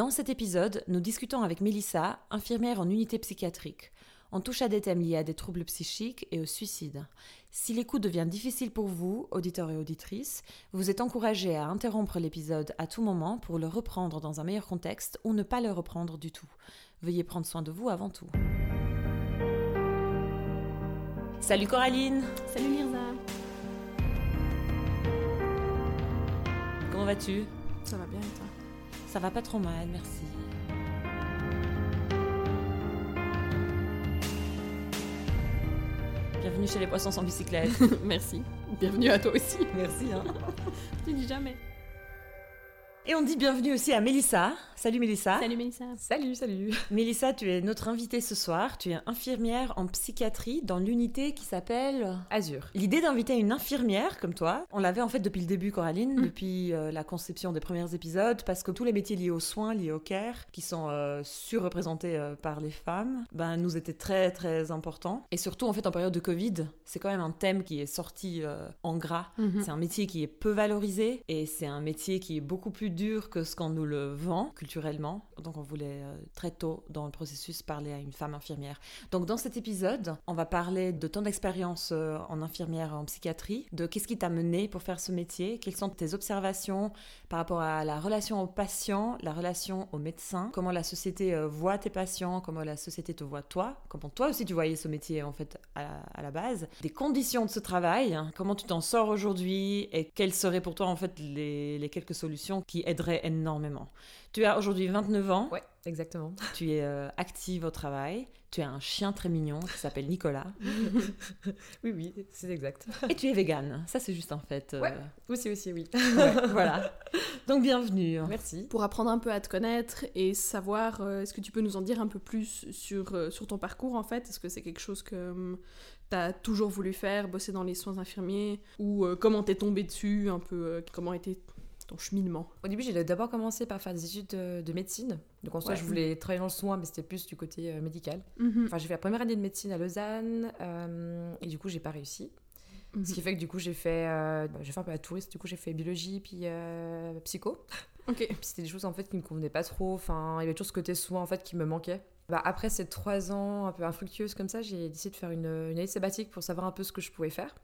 Dans cet épisode, nous discutons avec Mélissa, infirmière en unité psychiatrique. On touche à des thèmes liés à des troubles psychiques et au suicide. Si l'écoute devient difficile pour vous, auditeurs et auditrices, vous êtes encouragés à interrompre l'épisode à tout moment pour le reprendre dans un meilleur contexte ou ne pas le reprendre du tout. Veuillez prendre soin de vous avant tout. Salut Coraline Salut Mirza Comment vas-tu? Ça va bien et toi? Ça va pas trop mal, merci. Bienvenue chez les poissons sans bicyclette. Merci. Bienvenue à toi aussi. merci. Hein. Tu dis jamais. Et on dit bienvenue aussi à Mélissa. Salut Mélissa. Salut Mélissa. Salut, salut. Mélissa, tu es notre invitée ce soir. Tu es infirmière en psychiatrie dans l'unité qui s'appelle Azur. L'idée d'inviter une infirmière comme toi, on l'avait en fait depuis le début, Coraline, Mm. depuis euh, la conception des premiers épisodes, parce que tous les métiers liés aux soins, liés au care, qui sont euh, surreprésentés euh, par les femmes, ben, nous étaient très très importants. Et surtout, en fait, en période de Covid, c'est quand même un thème qui est sorti euh, en gras. Mhm. C'est un métier qui est peu valorisé et c'est un métier qui est beaucoup plus dur que ce qu'on nous le vend culturellement. Donc on voulait euh, très tôt dans le processus parler à une femme infirmière. Donc dans cet épisode, on va parler de ton expérience euh, en infirmière en psychiatrie, de qu'est-ce qui t'a mené pour faire ce métier, quelles sont tes observations par rapport à la relation aux patients, la relation aux médecins, comment la société euh, voit tes patients, comment la société te voit toi, comment toi aussi tu voyais ce métier en fait à, la base, des conditions de ce travail, hein, comment tu t'en sors aujourd'hui et quelles seraient pour toi en fait les, les quelques solutions qui aideraient énormément. Tu as aujourd'hui 29 ans, Ouais, exactement. tu es euh, active au travail, tu as un chien très mignon qui s'appelle Nicolas oui, oui, c'est exact. et tu es végane. Ça c'est juste en fait. euh, Ouais. Aussi, aussi, oui. ouais, voilà. Donc bienvenue. Merci. Pour apprendre un peu à te connaître et savoir, euh, est-ce que tu peux nous en dire un peu plus sur, euh, sur ton parcours en fait? Est-ce que c'est quelque chose que tu as toujours voulu faire, bosser dans les soins infirmiers? Ou euh, comment t'es tombé dessus un peu euh, Comment était ton cheminement Au début, j'ai d'abord commencé par faire des études de, de médecine. Donc en soi, Ouais. je voulais travailler dans le soin, mais c'était plus du côté euh, médical. Mhm. Enfin, j'ai fait la première année de médecine à Lausanne, euh, et du coup, j'ai pas réussi. Mhm. Ce qui fait que du coup, j'ai fait, euh, bah, j'ai fait un peu la touriste. Du coup, j'ai fait biologie puis euh, psycho. Ok. Puis c'était des choses en fait qui me convenaient pas trop. Enfin, il y avait toujours ce côté soin en fait qui me manquait. Bah, après ces trois ans un peu infructueuses comme ça, j'ai décidé de faire une, une année sabbatique pour savoir un peu ce que je pouvais faire.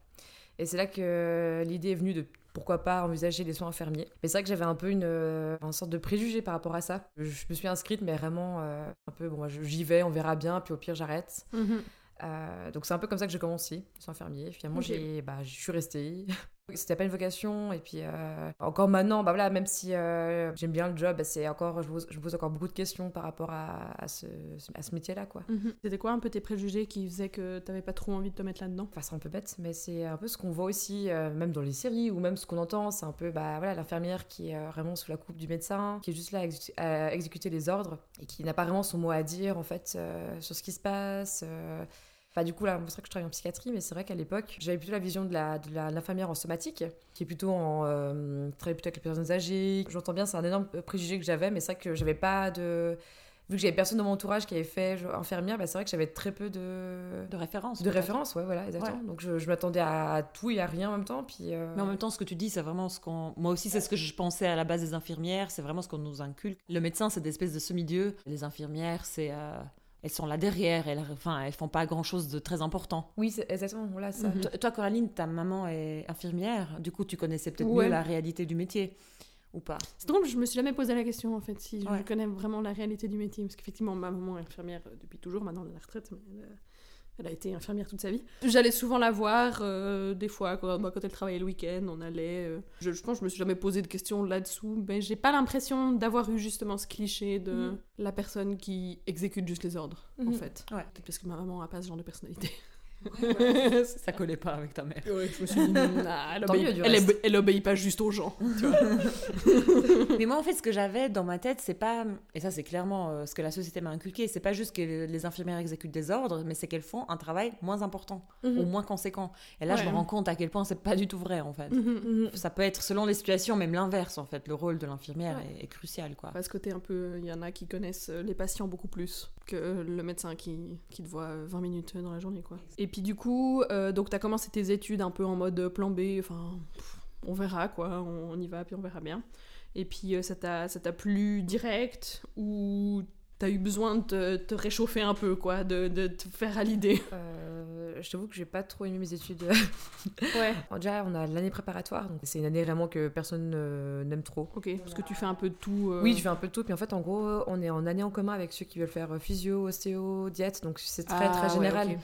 Et c'est là que l'idée est venue de pourquoi pas envisager les soins infirmiers. Mais c'est vrai que j'avais un peu une, euh, une sorte de préjugé par rapport à ça. Je, me suis inscrite, mais vraiment euh, un peu, bon, j'y vais, on verra bien, puis au pire j'arrête. Mhm. Euh, donc c'est un peu comme ça que j'ai commencé, les soins infirmiers. Finalement, j'ai, bah, je suis restée. C'était pas une vocation, et puis euh, encore maintenant, bah voilà, même si euh, j'aime bien le job, bah, c'est encore, je, pose, je pose encore beaucoup de questions par rapport à, à ce, à ce métier-là, quoi. Mhm. C'était quoi un peu tes préjugés qui faisaient que t'avais pas trop envie de te mettre là-dedans? Enfin, c'est un peu bête, mais c'est un peu ce qu'on voit aussi, euh, même dans les séries, ou même ce qu'on entend, c'est un peu bah, voilà, l'infirmière qui est vraiment sous la coupe du médecin, qui est juste là à, à exécuter les ordres, et qui n'a pas vraiment son mot à dire, en fait, sur ce qui se passe. Euh. Enfin, du coup, là, c'est vrai que je travaille en psychiatrie, mais c'est vrai qu'à l'époque, j'avais plutôt la vision de la- de la- l'infirmière en somatique, qui est plutôt en... Euh, travaille plutôt avec les personnes âgées. J'entends bien, c'est un énorme préjugé que j'avais, mais c'est vrai que j'avais pas de... Vu que j'avais personne dans mon entourage qui avait fait infirmière, bah, c'est vrai que j'avais très peu de... De référence. De peut-être. référence, ouais, voilà, exactement. Donc je, je m'attendais à tout et à rien en même temps. Puis, euh, Mais en même temps, ce que tu dis, c'est vraiment ce qu'on. Moi aussi, c'est ce que je pensais à la base des infirmières, c'est vraiment ce qu'on nous inculque. Le médecin, c'est des espèces de semi-dieux. Les infirmières, c'est. euh, Elles sont là derrière, elles, enfin, elles font pas grand chose de très important. Oui, exactement, voilà, ça. Mhm. Toi- Toi, Coraline, ta maman est infirmière, du coup, tu connaissais peut-être Ouais. mieux la réalité du métier, ou pas? C'est drôle, je me suis jamais posé la question en fait si Ouais. je connais vraiment la réalité du métier. Parce qu'effectivement, ma maman est infirmière depuis toujours, maintenant elle est à la retraite, mais elle, euh, elle a été infirmière toute sa vie. J'allais souvent la voir, euh, des fois, quand, quand elle travaillait le week-end, on allait. euh, je, je pense que je me suis jamais posé de questions là-dessous, mais j'ai pas l'impression d'avoir eu justement ce cliché de Mhm. la personne qui exécute juste les ordres, en Mhm. fait. Ouais. Peut-être parce que ma maman a pas ce genre de personnalité. Ça collait pas avec ta mère. Ouais, je me suis dit, nah, elle, obéit, mieux, du elle, reste. obé- elle obéit pas juste aux gens. tu vois. Mais moi, en fait, ce que j'avais dans ma tête, c'est pas, et ça, c'est clairement euh, ce que la société m'a inculqué, c'est pas juste que les infirmières exécutent des ordres, mais c'est qu'elles font un travail moins important ou moins conséquent. Et là, je me rends compte à quel point c'est pas du tout vrai, en fait. Mhm. Mhm. Ça peut être selon les situations, même l'inverse, en fait. Le rôle de l'infirmière Ouais. est, est crucial, quoi. À ce côté un peu, il y en a qui connaissent euh, les patients beaucoup plus que le médecin qui, qui te voit euh, 20 minutes dans la journée, quoi. Et puis du coup, euh, donc t'as commencé tes études un peu en mode plan B, enfin, on verra, quoi, on, y va, puis on verra bien. et puis euh, ça t'a plu direct ou t'as eu besoin de te, te réchauffer un peu, quoi, de, de te faire à l'idée Euh, je t'avoue que j'ai pas trop aimé mes études. Ouais. Déjà, on a l'année préparatoire, donc c'est une année vraiment que personne euh, n'aime trop. Ok, parce que tu fais un peu de tout. euh, Oui, je fais un peu de tout. Puis en fait, en gros, on est en année en commun avec ceux qui veulent faire euh, physio, ostéo, diète. Donc c'est très Ah, très ouais, général. ok.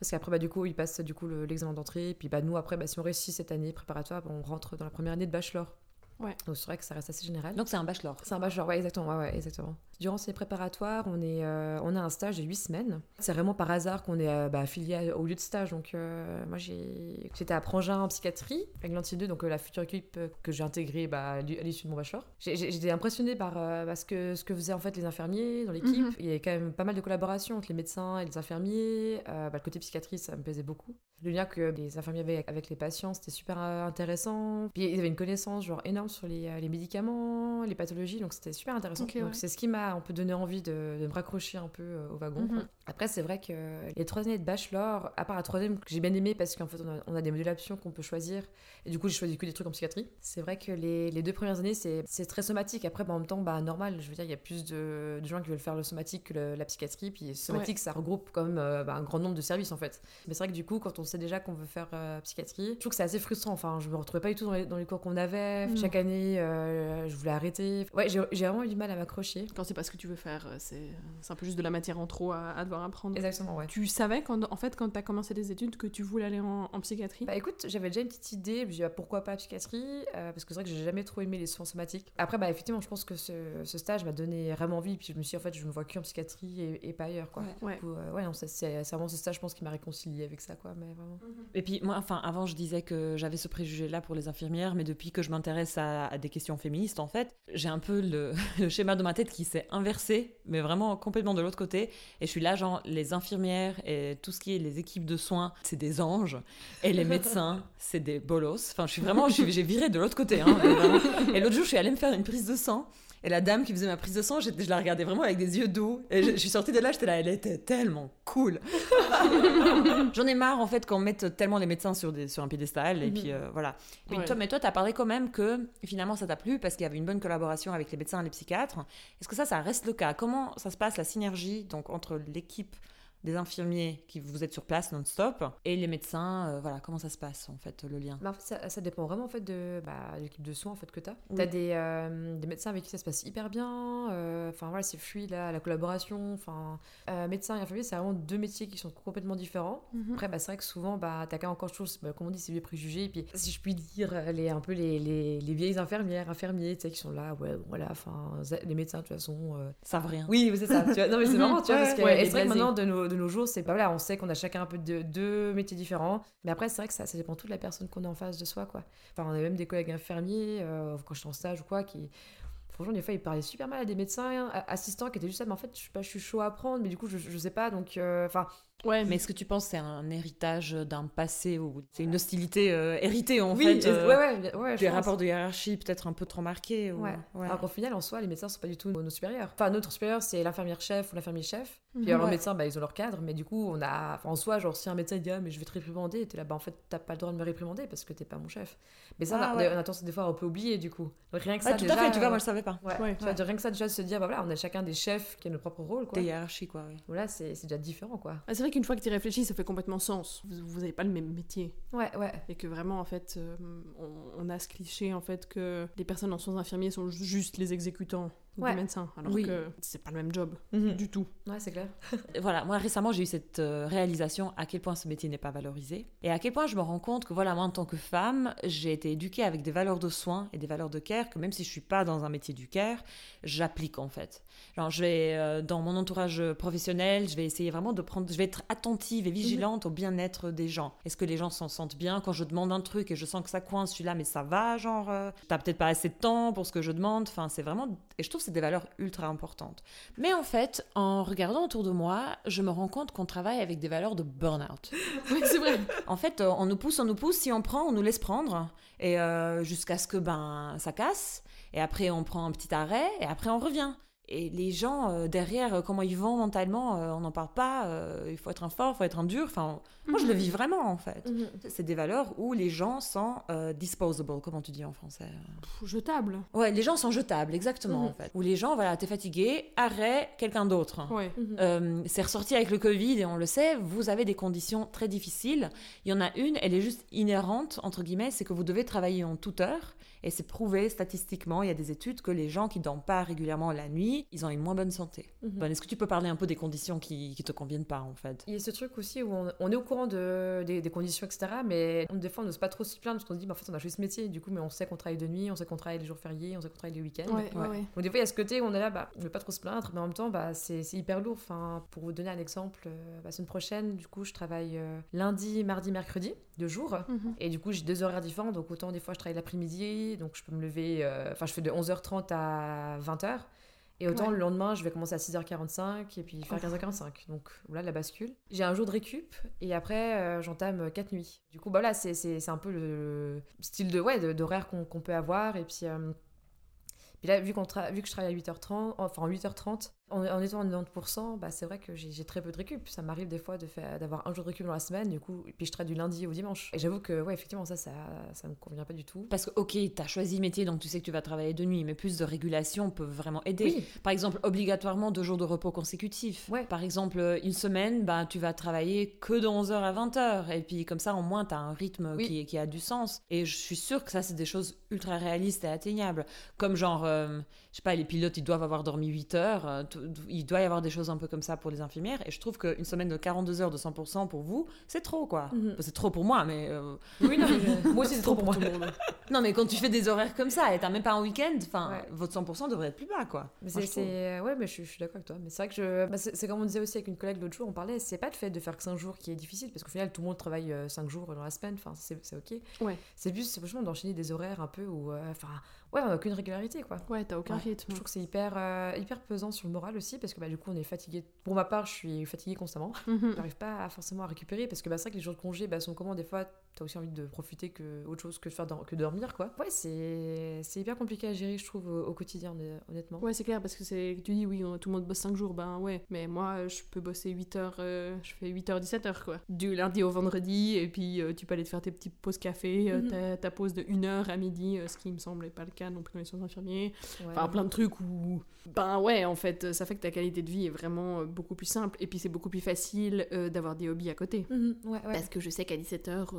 Parce qu'après, bah, du coup, ils passent du coup le- l'examen d'entrée. Et puis bah, nous, après, bah, si on réussit cette année préparatoire, bah, on rentre dans la première année de bachelor. Ouais. Donc c'est vrai que ça reste assez général. Donc c'est un bachelor. C'est un bachelor, ouais, exactement. Ouais, ouais, exactement. Durant ces préparatoires, on, est, euh, on a un stage de 8 semaines. C'est vraiment par hasard qu'on est euh, bah, affilié au lieu de stage. Donc, euh, moi, j'ai- j'étais à Prangin en psychiatrie, avec l'Anti 2, donc euh, la future équipe que j'ai intégrée bah, à l'issue de mon bachelor. J'ai- J'étais impressionnée par, euh, bah, ce, que, ce que faisaient en fait les infirmiers dans l'équipe. Mhm. Il y avait quand même pas mal de collaboration entre les médecins et les infirmiers. Euh, bah, le côté psychiatrie, ça me plaisait beaucoup. Le lien que les infirmiers avaient avec les patients, c'était super intéressant. Puis ils avaient une connaissance genre énorme sur les, euh, les médicaments, les pathologies, donc c'était super intéressant. Donc ouais. c'est ce qui m'a un peu donné envie de, de me raccrocher un peu euh, au wagon. quoi. Après, c'est vrai que les trois années de bachelor, à part la troisième que j'ai bien aimé parce qu'en fait on a, on a des modulations qu'on peut choisir, et du coup j'ai choisi que des trucs en psychiatrie. C'est vrai que les, les deux premières années c'est très somatique. Après, bah, en même temps, bah, normal, je veux dire, il y a plus de, de gens qui veulent faire le somatique que le- la psychiatrie, puis somatique ça regroupe quand même euh, bah, un grand nombre de services en fait. Mais c'est vrai que du coup, quand on sait déjà qu'on veut faire euh, psychiatrie, je trouve que c'est assez frustrant. Enfin, je me retrouvais pas du tout dans les, dans les cours qu'on avait. Non. Chaque année, euh, je voulais arrêter. Ouais, j'ai vraiment eu du mal à m'accrocher. Quand c'est pas ce que tu veux faire, euh, c'est c'est un peu juste de la matière en trop à, à devoir apprendre. Exactement, ouais. Tu savais, quand, en fait, quand t'as commencé des études, que tu voulais aller en, en psychiatrie? Bah écoute, j'avais déjà une petite idée, je me suis dit, bah, pourquoi pas psychiatrie euh, Parce que c'est vrai que j'ai jamais trop aimé les soins somatiques. Après, bah effectivement, je pense que ce, ce stage m'a donné vraiment envie, puis je me suis dit, en fait, je me vois qu'en psychiatrie et, et pas ailleurs, quoi. Ouais. Ouais. Du coup, euh, ouais, non, c'est c'est vraiment ce stage, je pense, qui m'a réconcilié avec ça, quoi, mais vraiment. Et puis moi, enfin, avant je disais que j'avais ce préjugé-là pour les infirmières, mais depuis que je m'intéresse à, à des questions féministes, en fait, j'ai un peu le, le schéma de ma tête qui s'est inversé, mais vraiment complètement de l'autre côté. Et je suis là, genre, les infirmières et tout ce qui est les équipes de soins, c'est des anges, et les médecins, c'est des bolos. Enfin, je suis vraiment, j'ai viré de l'autre côté. hein. Et l'autre jour, je suis allée me faire une prise de sang. Et la dame qui faisait ma prise de sang, je la regardais vraiment avec des yeux doux. Et je, je suis sortie de là, j'étais là, elle était tellement cool. J'en ai marre en fait qu'on mette tellement les médecins sur, des, sur un piédestal. Et Mhm. puis euh, voilà. Ouais. toi, mais toi, tu as parlé quand même que finalement ça t'a plu parce qu'il y avait une bonne collaboration avec les médecins et les psychiatres. Est-ce que ça, ça reste le cas? Comment ça se passe la synergie donc entre l'équipe des infirmiers qui vous êtes sur place non-stop et les médecins euh, Voilà, comment ça se passe en fait le lien? Mais en fait, ça, ça dépend vraiment en fait de bah, de l'équipe de soins en fait que t'as. Oui. T'as des, euh, des médecins avec qui ça se passe hyper bien. euh, Enfin voilà, c'est fluide là, la collaboration. Enfin, médecin et infirmier, c'est vraiment deux métiers qui sont complètement différents. Mhm. Après, bah, c'est vrai que souvent, bah, t'as quand encore chose, bah, comme on dit, c'est vieux préjugés. Et puis, si je puis dire, les, un peu les, les, les vieilles infirmières, infirmiers, tu sais, qui sont là, ouais, bon, voilà, enfin, les médecins, de toute façon. veut rien. Oui, c'est ça. tu vois. Non, mais c'est Mhm. marrant, tu vois, Ouais, parce que ouais, c'est vrai que maintenant, de nos, de nos jours, c'est pas voilà, on sait qu'on a chacun un peu de, deux métiers différents. Mais après, c'est vrai que ça, ça dépend tout la personne qu'on a en face de soi, quoi. Enfin, on a même des collègues infirmiers, euh, quand j'étais en stage ou quoi, qui. Franchement, des fois, ils parlaient super mal à des médecins assistants qui étaient juste là, mais en fait, je, pas, je suis chaud à apprendre, mais du coup, je, je sais pas, donc. euh, Enfin, Ouais, Mais est-ce que tu penses que c'est un héritage d'un passé ou c'est une hostilité euh, héritée en oui, fait et- euh, ouais, ouais, ouais, Des rapports de hiérarchie peut-être un peu trop marqués ou- Ouais. ouais. Alors qu'au final, en soi, les médecins sont pas du tout nos, supérieurs. Enfin, notre supérieur, c'est l'infirmière chef ou l'infirmier chef. Puis Mhm. alors, les médecins, bah, ils ont leur cadre, mais du coup, on a. Enfin, en soi, genre, si un médecin dit, ah, mais je vais te réprimander, t'es là, bah, en fait, t'as pas le droit de me réprimander parce que t'es pas mon chef. Mais ça, Ah, on, a, ouais. on a tendance des fois à un peu oublier, du coup. Donc, rien que ça, tout déjà, à fait, tu vois, euh, moi je savais pas. Tu vois, rien que ça, déjà, se dire, bah voilà, on a chacun des chefs qui a notre propre rôle, quoi. Des hiérarchies quoi. Voilà, c'est déjà différent, quoi. Ah, c'est vrai qu'une fois que tu réfléchis, ça fait complètement sens. Vous, vous avez pas le même métier. Ouais, ouais. Et que vraiment, en fait, euh, on, on a ce cliché, en fait, que les personnes en soins infirmiers sont ju- juste les exécutants Ouais. des médecins. Alors Oui. que c'est pas le même job, Mhm. du tout. Ouais, c'est clair. Voilà, moi récemment j'ai eu cette euh, réalisation à quel point ce métier n'est pas valorisé et à quel point je me rends compte que voilà moi en tant que femme j'ai été éduquée avec des valeurs de soins et des valeurs de care que même si je suis pas dans un métier du care j'applique en fait. Genre je vais euh, dans mon entourage professionnel je vais essayer vraiment de prendre je vais être attentive et vigilante au bien-être des gens. Est-ce que les gens s'en sentent bien quand je demande un truc et je sens que ça coince je suis là mais ça va genre euh, t'as peut-être pas assez de temps pour ce que je demande enfin c'est vraiment et je trouve que c'est des valeurs ultra importantes. Mais en fait, en regardant autour de moi, je me rends compte qu'on travaille avec des valeurs de burn-out. Oui, c'est vrai. En fait, euh, on nous pousse, on nous pousse, si on prend, on nous laisse prendre, et euh, jusqu'à ce que ben ça casse, et après on prend un petit arrêt, et après on revient. Et les gens euh, derrière, euh, comment ils vont mentalement, euh, on n'en parle pas. il faut être un fort, il faut être un dur. Enfin, moi, je le vis vraiment, en fait. Mhm. C'est des valeurs où les gens sont euh, disposable, comment tu dis en français Pff, jetable. Ouais, les gens sont jetables, exactement, Mhm. en fait. Où les gens, voilà, t'es fatigué, arrête, quelqu'un d'autre. Ouais. Mhm. Euh, c'est ressorti avec le Covid et on le sait, vous avez des conditions très difficiles. Il y en a une, elle est juste inhérente, entre guillemets, c'est que vous devez travailler en toute heure. Et c'est prouvé statistiquement, il y a des études que les gens qui dorment pas régulièrement la nuit, ils ont une moins bonne santé. Mhm. Bon, Est-ce que tu peux parler un peu des conditions qui, qui te conviennent pas en fait? Il y a ce truc aussi où on, on est au courant de, des, des conditions, etc. Mais on, des fois, on n'ose pas trop se plaindre parce qu'on se dit, bah, en fait, on a choisi ce métier. Du coup, mais on sait qu'on travaille de nuit, on sait qu'on travaille les jours fériés, on sait qu'on travaille les week-ends. Ouais, ouais, Ouais. Donc des fois, il y a ce côté où on est là, bah, on ne veut pas trop se plaindre, mais en même temps, bah, c'est c'est hyper lourd. Enfin, pour vous donner un exemple, euh, la semaine prochaine, du coup, je travaille euh, lundi, mardi, mercredi, deux jours. Mhm. Et du coup, j'ai deux horaires différents. Donc autant des fois, je travaille l'après-midi, donc je peux me lever, euh, enfin, je fais de 11h30 à 20h. Et autant Ouais. le lendemain, je vais commencer à 6h45 et puis faire Oh. 15h45. Donc voilà la bascule. J'ai un jour de récup et après, euh, j'entame 4 nuits. Du coup, bah là, c'est- c'est c'est un peu le style de, ouais, d'horaire qu'on peut avoir. Et puis, euh, puis là, vu, vu que je travaille à 8h30, enfin 8h30, en, en étant à 90%, bah, c'est vrai que j'ai très peu de récup. Ça m'arrive des fois de d'avoir un jour de récup dans la semaine, du coup, puis je travaille du lundi au dimanche. Et j'avoue que, ouais, effectivement, ça, ça, ça me convient pas du tout. Parce que, ok, tu as choisi le métier, donc tu sais que tu vas travailler de nuit, mais plus de régulation peut vraiment aider. Oui, Par exemple, obligatoirement deux jours de repos consécutifs. Ouais. Par exemple, une semaine, bah, tu vas travailler que de 11h à 20h. Et puis, comme ça, au moins, tu as un rythme Oui. qui, qui a du sens. Et je suis sûre que ça, c'est des choses ultra réalistes et atteignables. Comme genre, euh, je sais pas, les pilotes, ils doivent avoir dormi 8 heures. euh, il doit y avoir des choses un peu comme ça pour les infirmières. Et je trouve qu'une semaine de 42 heures de 100% pour vous, c'est trop, quoi. Mhm. C'est trop pour moi, mais... euh, oui, non, mais moi aussi, c'est trop pour moi. tout le monde. Non, mais quand tu fais des horaires comme ça et t'as même pas un week-end, enfin, Ouais. votre 100% devrait être plus bas, quoi. Mais c'est, ouais, mais je, suis- je suis d'accord avec toi. Mais c'est vrai que je, bah, c'est, comme on disait aussi avec une collègue l'autre jour, on parlait, c'est pas le fait de faire que 5 jours qui est difficile, parce qu'au final, tout le monde travaille 5 jours dans la semaine, enfin, c'est, c'est ok. Ouais. C'est c'est franchement d'enchaîner des horaires un peu où, euh, ouais, on n'a aucune régularité, quoi. Ouais, t'as aucun Ouais. rythme. Je trouve que c'est hyper, euh, hyper pesant sur le moral aussi, parce que bah, du coup, on est fatigué. Pour ma part, je suis fatiguée constamment. Mhm. J'arrive pas à- forcément à récupérer, parce que bah, c'est vrai que les jours de congé bah, sont comment des fois, t'as aussi envie de profiter que autre chose que de faire dor- que dormir, quoi. Ouais, c'est, c'est hyper compliqué à gérer, je trouve, au, au quotidien, honnêt- honnêtement. Ouais, c'est clair, parce que c'est tu dis, oui, on- tout le monde bosse 5 jours, ben ouais. Mais moi, je peux bosser 8 heures, euh, je fais 8 heures, 17 heures, quoi. Du lundi au vendredi, et puis euh, tu peux aller te faire tes petites pauses café, euh, Mhm. ta, ta pause de 1 heure à midi, euh, ce qui me semblait pas le cas non plus dans les soins infirmiers. Ouais. Enfin, plein de trucs où, ben ouais, en fait, ça fait que ta qualité de vie est vraiment beaucoup plus simple, et puis c'est beaucoup plus facile euh, d'avoir des hobbies à côté. Mhm, ouais, ouais. Parce que je sais qu'à 17h,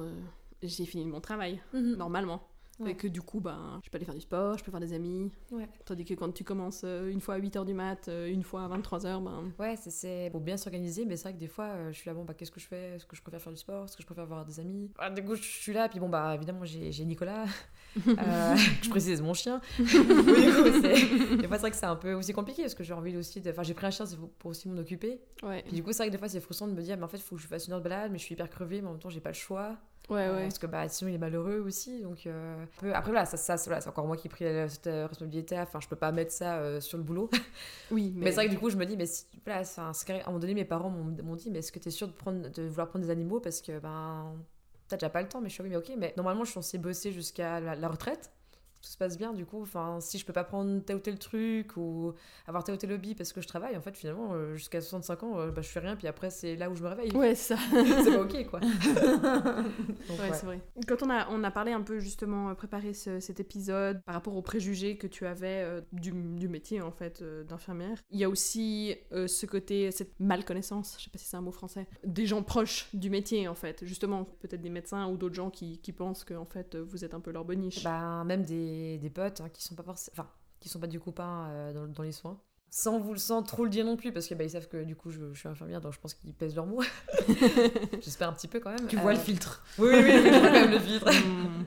j'ai fini mon travail, Mhm. normalement. Ouais. Et que du coup, ben, je peux aller faire du sport, je peux voir des amis. Ouais. Tandis que quand tu commences euh, une fois à 8h du mat, euh, une fois à 23h, ben... Ouais, c'est- c'est pour bien s'organiser, mais c'est vrai que des fois, euh, je suis là, bon, bah, qu'est-ce que je fais? Est-ce que je préfère faire du sport? Est-ce que je préfère voir des amis? Ah, Du coup, je suis là, puis bon, bah, évidemment, j'ai j'ai Nicolas, je précise mon chien. du coup, c'est- des fois, c'est vrai que c'est un peu aussi compliqué, parce que j'ai envie aussi de. Enfin, j'ai pris un chien c'est pour- pour aussi m'en occuper. Ouais, Puis du coup, c'est vrai que des fois, c'est frustrant de me dire, mais en fait, il faut que je fasse une heure de balade, mais je suis hyper crevée, mais en même temps, j'ai pas le choix. Ouais, Euh, ouais. Parce que bah, sinon, il est malheureux aussi. Donc, euh, Après, voilà, ça, ça, c'est voilà, encore moi qui ai pris la- cette euh, responsabilité. Enfin, je peux pas mettre ça euh, sur le boulot. Oui, Mais, c'est vrai que du coup, je me dis, mais si, voilà, c'est un- à un moment donné, mes parents m'ont m'ont dit, mais est-ce que tu es sûr de, prendre, de vouloir prendre des animaux? Parce que ben, t'as déjà pas le temps. Mais je suis oui, mais ok, mais normalement, je suis censée bosser jusqu'à la, la retraite. Tout se passe bien, du coup. Enfin, si je peux pas prendre tel ou tel truc ou avoir tel ou tel hobby parce que je travaille, en fait, finalement, euh, jusqu'à 65 ans, euh, bah, je fais rien. Puis après, c'est là où je me réveille. Ouais, ça. c'est pas ok, quoi. Donc, Ouais, ouais. c'est vrai. Quand on a, on a parlé un peu justement, euh, préparé ce- cet épisode par rapport aux préjugés que tu avais euh, du, du métier en fait d'infirmière, il y a aussi ce côté, cette malconnaissance, je sais pas si c'est un mot français, des gens proches du métier en fait, justement, peut-être des médecins ou d'autres gens qui, qui pensent que en fait vous êtes un peu leur boniche. Bah, même des, des potes hein, qui sont pas forcément. Enfin, qui sont pas du copain euh, dans, dans les soins. Sans, vous, sans trop le dire non plus, parce que bah, ils savent que du coup je, je suis infirmière, donc je pense qu'ils pèsent leurs mots. J'espère un petit peu quand même. Tu vois Euh, le filtre. Oui, oui, oui, je vois quand même le filtre.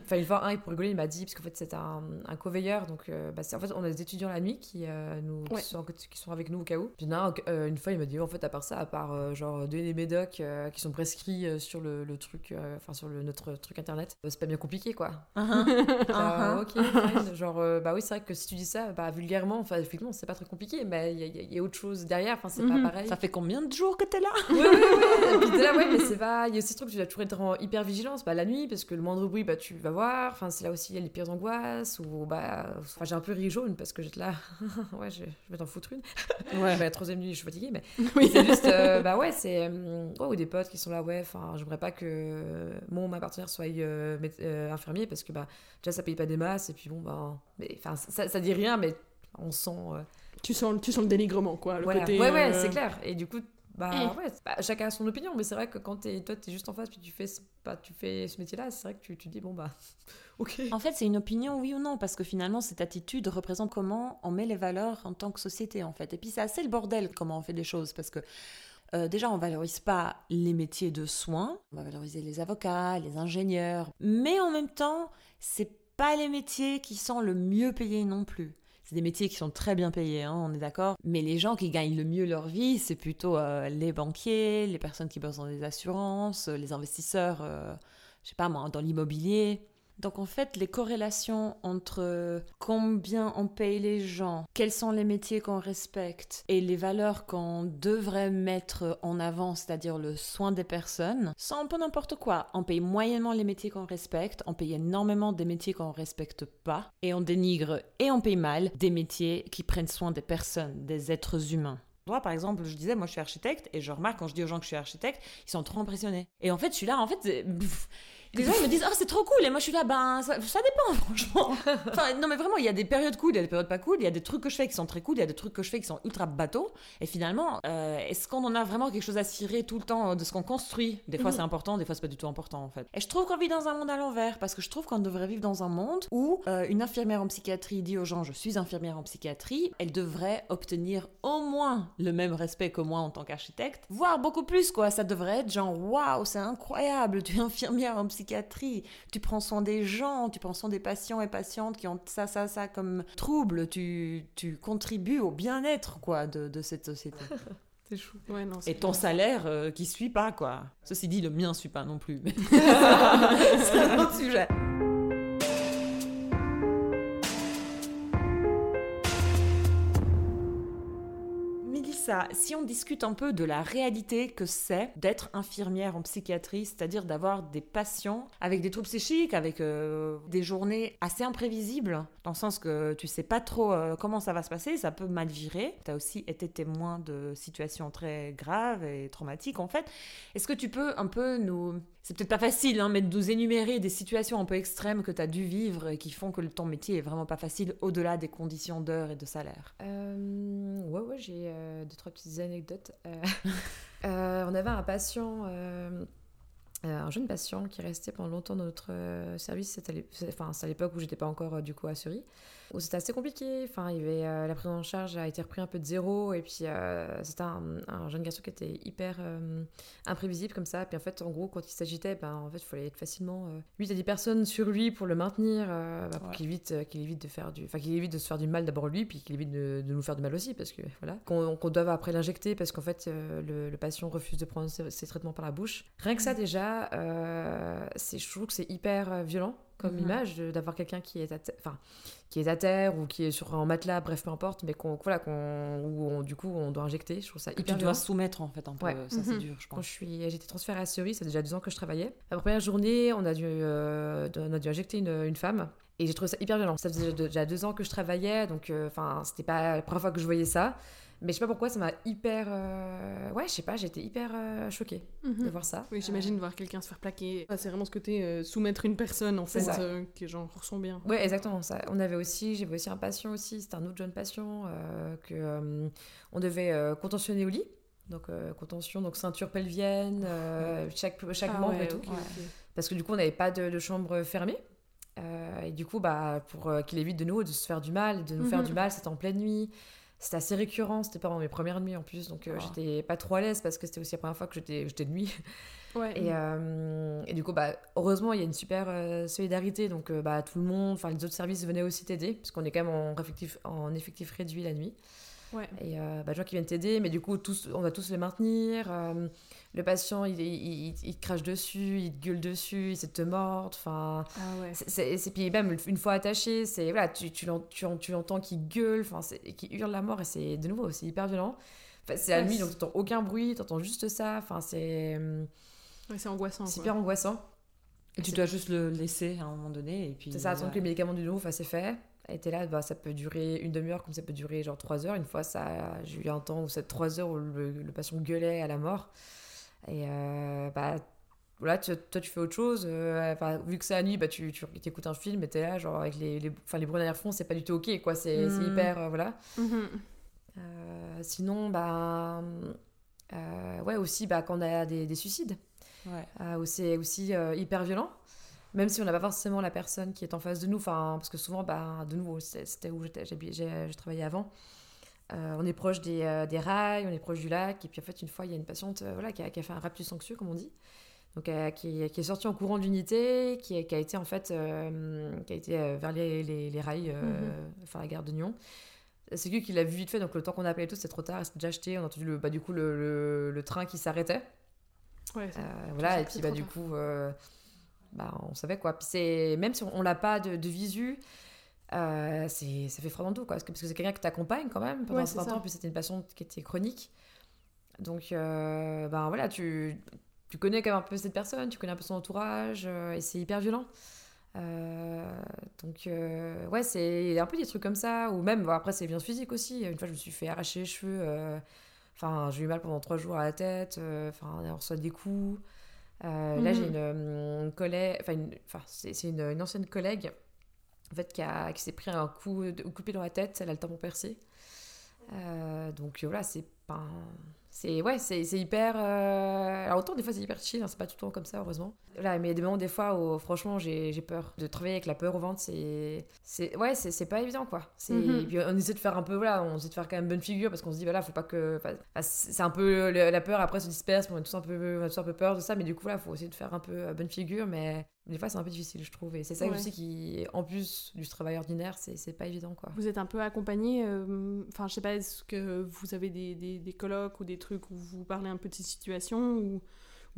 Enfin, une fois, un, pour rigoler, il m'a dit, parce qu'en fait, c'est un, un co-veilleur, donc euh, bah, en fait, on a des étudiants la nuit qui, euh, nous, Ouais. qui, sont, qui sont avec nous au cas où. Puis, euh, une fois, il m'a dit, en fait, à part ça, à part euh, genre donner des médocs euh, qui sont prescrits euh, sur le, le truc, euh, enfin, sur le, notre truc internet, euh, c'est pas bien compliqué, quoi. Uh-huh. ok, fine. genre, euh, bah oui, c'est vrai que si tu dis ça, bah vulgairement, enfin, effectivement, c'est pas très compliqué, mais bah, il y, a- il y a autre chose derrière. Enfin, c'est Mhm. pas pareil. Ça fait combien de jours que t'es là? Puis t'es là, ouais, mais c'est pas. Il y a aussi ce truc, tu dois toujours être en hyper vigilance. Bah, la nuit, parce que le moindre bruit, bah, tu vas voir. Enfin, c'est là aussi, il y a les pires angoisses. Ou, bah. Enfin, j'ai un peu ri jaune parce que j'étais là. ouais, je, je vais t'en foutre une. Ouais. Bah, la troisième nuit, je suis fatiguée, mais. Oui. C'est juste. euh, bah, ouais, c'est. euh, ouais, ou des potes qui sont là, ouais, enfin, j'aimerais pas que mon ou ma partenaire soit euh, euh, infirmier parce que, bah, déjà, ça paye pas des masses. Et puis, bon, bah. Mais, enfin, ça, ça dit rien, mais on sent. euh, Tu sens, tu sens le dénigrement, quoi. Le voilà. côté, ouais, ouais, euh, c'est clair. Et du coup, bah, Eh. ouais, bah, chacun a son opinion, mais c'est vrai que quand es, toi, t'es juste en face, puis tu fais, ce- bah, tu fais ce métier-là, c'est vrai que tu, tu dis, bon, bah, ok. En fait, c'est une opinion, oui ou non, parce que finalement, cette attitude représente comment on met les valeurs en tant que société, en fait. Et puis, c'est assez le bordel comment on fait des choses, parce que euh, déjà, on valorise pas les métiers de soins, on va valoriser les avocats, les ingénieurs, mais en même temps, c'est pas les métiers qui sont le mieux payés non plus. C'est des métiers qui sont très bien payés, hein, on est d'accord. Mais les gens qui gagnent le mieux leur vie, c'est plutôt euh, les banquiers, les personnes qui bossent dans les assurances, euh, les investisseurs, euh, je sais pas moi, dans l'immobilier. Donc en fait, les corrélations entre combien on paye les gens, quels sont les métiers qu'on respecte et les valeurs qu'on devrait mettre en avant, c'est-à-dire le soin des personnes, sont un peu n'importe quoi. On paye moyennement les métiers qu'on respecte, on paye énormément des métiers qu'on respecte pas et on dénigre et on paye mal des métiers qui prennent soin des personnes, des êtres humains. Moi, par exemple, je disais, moi, je suis architecte, et je remarque quand je dis aux gens que je suis architecte, ils sont trop impressionnés. Et en fait, je suis là, en fait, pff, les gens ils me disent, oh, c'est trop cool, et moi, je suis là, ben, ça, ça dépend, franchement. Enfin, non, mais vraiment, il y a des périodes cool, il y a des périodes pas cool, il y a des trucs que je fais qui sont très cool, il y a des trucs que je fais qui sont ultra bateaux. Et finalement, euh, est-ce qu'on en a vraiment quelque chose à cirer tout le temps de ce qu'on construit? Des fois, Mhm. c'est important, des fois, c'est pas du tout important, en fait. Et je trouve qu'on vit dans un monde à l'envers, parce que je trouve qu'on devrait vivre dans un monde où euh, une infirmière en psychiatrie dit aux gens, je suis infirmière en psychiatrie, elle devrait obtenir au moins le même respect que moi en tant qu'architecte, voire beaucoup plus, quoi. Ça devrait être genre, waouh, c'est incroyable, tu es infirmière en psychiatrie, tu prends soin des gens, tu prends soin des patients et patientes qui ont ça, ça, ça comme trouble, tu, tu contribues au bien-être, quoi, de, de cette société. C'est chou. Ouais, non, c'est Et ton clair. salaire euh, qui suit pas, quoi. Ceci dit, le mien suit pas non plus, mais c'est un autre sujet. Si on discute un peu de la réalité que c'est d'être infirmière en psychiatrie, c'est-à-dire d'avoir des patients avec des troubles psychiques, avec euh, des journées assez imprévisibles, dans le sens que tu sais pas trop euh, comment ça va se passer, ça peut mal virer. Tu as aussi été témoin de situations très graves et traumatiques en fait. Est-ce que tu peux un peu nous... C'est peut-être pas facile, hein, mais de nous énumérer des situations un peu extrêmes que tu as dû vivre et qui font que ton métier est vraiment pas facile au-delà des conditions d'heure et de salaire. Euh, ouais, ouais, j'ai euh, deux, trois petites anecdotes. Euh, euh, on avait un patient, euh, un jeune patient qui restait pendant longtemps dans notre service. C'était à l'époque où j'étais pas encore du coup à. C'était assez compliqué. Enfin, il y avait, euh, la prise en charge a été reprise un peu de zéro. Et puis, euh, c'était un, un jeune garçon qui était hyper euh, imprévisible comme ça. Puis en fait, en gros, quand il s'agitait, ben, en fait, il fallait être facilement euh, 8 à 10 personnes sur lui pour le maintenir, bah, pour Ouais. qu'il évite, qu'il évite de faire du, enfin, qu'il évite de se faire du mal d'abord lui, puis qu'il évite de, de nous faire du mal aussi, parce que voilà, qu'on doive après l'injecter parce qu'en fait, le, le patient refuse de prendre ses, ses traitements par la bouche. Rien que ça déjà, c'est, je trouve que c'est hyper violent comme Mhm. image d'avoir quelqu'un qui est à te- enfin qui est à terre ou qui est sur un matelas, bref, peu importe, mais qu'on voilà, qu'on où on- du coup on doit injecter. Je trouve ça Que hyper tu violent. dois soumettre en fait un peu. Ouais. Ça, c'est Mhm. dur, je Quand pense. je suis, j'ai été transférée à Cerise, ça fait déjà deux ans que je travaillais. La première journée, on a dû, euh, on a dû injecter une, une femme. Et j'ai trouvé ça hyper violent. Ça faisait déjà deux ans que je travaillais, donc euh, enfin, c'était pas la première fois que je voyais ça. Mais je sais pas pourquoi, ça m'a hyper. euh, Ouais, je sais pas, été hyper euh, choquée de Mhm. voir ça. Oui, j'imagine voir quelqu'un se faire plaquer. Ah, c'est vraiment ce côté euh, soumettre une personne, en fait, ça. qui genre ressent bien. Ouais, exactement. Ça. On avait aussi, j'avais aussi un patient aussi, c'était un autre jeune patient que on devait contentionner au lit. Donc contention, donc ceinture pelvienne, chaque chaque Ah membre ouais, et tout. parce que du coup on n'avait pas de, de chambre fermée Euh, et du coup bah pour euh, qu'il évite de nous de se faire du mal de nous faire Mhm. du mal c'était en pleine nuit c'était assez récurrent c'était pas dans mes premières nuits en plus donc euh, Ah. j'étais pas trop à l'aise parce que c'était aussi la première fois que j'étais j'étais de nuit Ouais. et, euh, et du coup bah heureusement il y a une super euh, solidarité donc euh, bah tout le monde enfin les autres services venaient aussi t'aider parce qu'on est quand même en effectif en effectif réduit la nuit Ouais. Et euh, bah, des gens qui viennent t'aider, mais du coup, tous, on va tous les maintenir. euh, le patient, il, il, il- il te crache dessus, il te gueule dessus, il essaie de te mordre. Enfin, Ah ouais. c'est- c'est c'est- puis même une fois attaché, c'est voilà, tu, tu, tu, tu l'entends qui gueule, enfin, qui hurle la mort et c'est de nouveau, c'est hyper violent. Enfin, c'est à la nuit, donc t'entends aucun bruit, t'entends juste ça. Enfin, c'est Ouais, c'est angoissant. c'est quoi. hyper angoissant. Et tu C'est- dois juste le laisser à un moment donné. Et puis, C'est ça, attendre que ouais. les médicaments du nouveau fassent effet. T'es là, bah, ça peut durer une demi-heure comme ça peut durer genre trois heures. Une fois, ça, j'ai eu un temps où c'est trois heures où le, le patient gueulait à la mort. Et euh, bah, voilà, tu- toi tu fais autre chose. euh, enfin, vu que c'est la nuit, bah, tu, tu écoutes un film et t'es là, genre avec les, les, enfin, les bruits derrière-fond, c'est pas du tout ok, quoi. C'est Mhm. hyper, euh, voilà. Mhm. Euh, sinon, bah, ouais, aussi bah, quand on a des, des suicides Ouais. où c'est aussi hyper violent, même si on n'a pas forcément la personne qui est en face de nous, enfin, parce que souvent, bah, de nouveau, c'est- c'était où j'ai travaillé avant, Euh, on est proche des, euh, des rails, on est proche du lac, et puis en fait, une fois, il y a une patiente euh, voilà, qui, a, qui a fait un raptus anxieux, comme on dit, donc qui, qui est sortie en courant de l'unité, qui, a- qui a été en fait, qui a été vers les, les, les rails, euh, enfin la gare de Nyon. C'est lui qui l'a vu vite fait, donc le temps qu'on a appelé tout, c'était trop tard, c'était déjà acheté, on a entendu le, bah, du coup le, le, le train qui s'arrêtait. Ouais, c'est- voilà, et puis c'est bah, du coup, bah, on savait quoi. Puis c'est, même si on, on l'a pas de, de visu, euh, c'est, ça fait froid dans le dos, quoi. Parce que, parce que c'est quelqu'un qui t'accompagne quand même pendant Ouais, un certain temps, puis c'était une patiente qui était chronique. Donc, euh, ben voilà, tu, tu connais quand même un peu cette personne, tu connais un peu son entourage, euh, et c'est hyper violent. Euh, donc, euh, ouais, c'est un peu des trucs comme ça, ou même, après, c'est violence physique aussi. Une fois, je me suis fait arracher les cheveux. euh, Enfin, j'ai eu mal pendant trois jours à la tête. Enfin, on reçoit des coups. Euh, Là, Mhm. j'ai une, euh, collègue, enfin, une- c'est une, une ancienne collègue, en fait, qui, a- qui s'est pris un coup de coup de pied dans la tête. Elle a le tampon percé. Euh, donc voilà, c'est pas. C'est ouais, c'est hyper. euh, Alors autant des fois c'est hyper chill, hein, c'est pas tout le temps comme ça heureusement. Là, mais des moments des fois où franchement j'ai peur de travailler avec la peur au ventre, c'est c'est ouais c'est pas évident quoi. C'est Mhm. puis on essaie de faire un peu voilà, on essaie de faire quand même bonne figure parce qu'on se dit voilà faut pas que enfin, c'est un peu la peur après se disperse, on a tous un peu on a tous un peu peur de ça, mais du coup voilà faut essayer de faire un peu euh, bonne figure, mais des fois c'est un peu difficile je trouve et c'est ça Ouais. aussi qui en plus du travail ordinaire c'est pas évident quoi. Vous êtes un peu accompagné, euh, enfin je sais pas, est-ce que vous avez des, des, des colloques ou des où vous parlez un peu de ces situations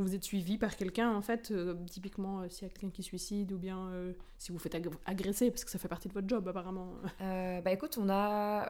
vous êtes suivi par quelqu'un en fait, euh, typiquement euh, s'il y a quelqu'un qui suicide ou bien euh, si vous faites ag- agresser parce que ça fait partie de votre job apparemment. Euh, bah écoute, on a,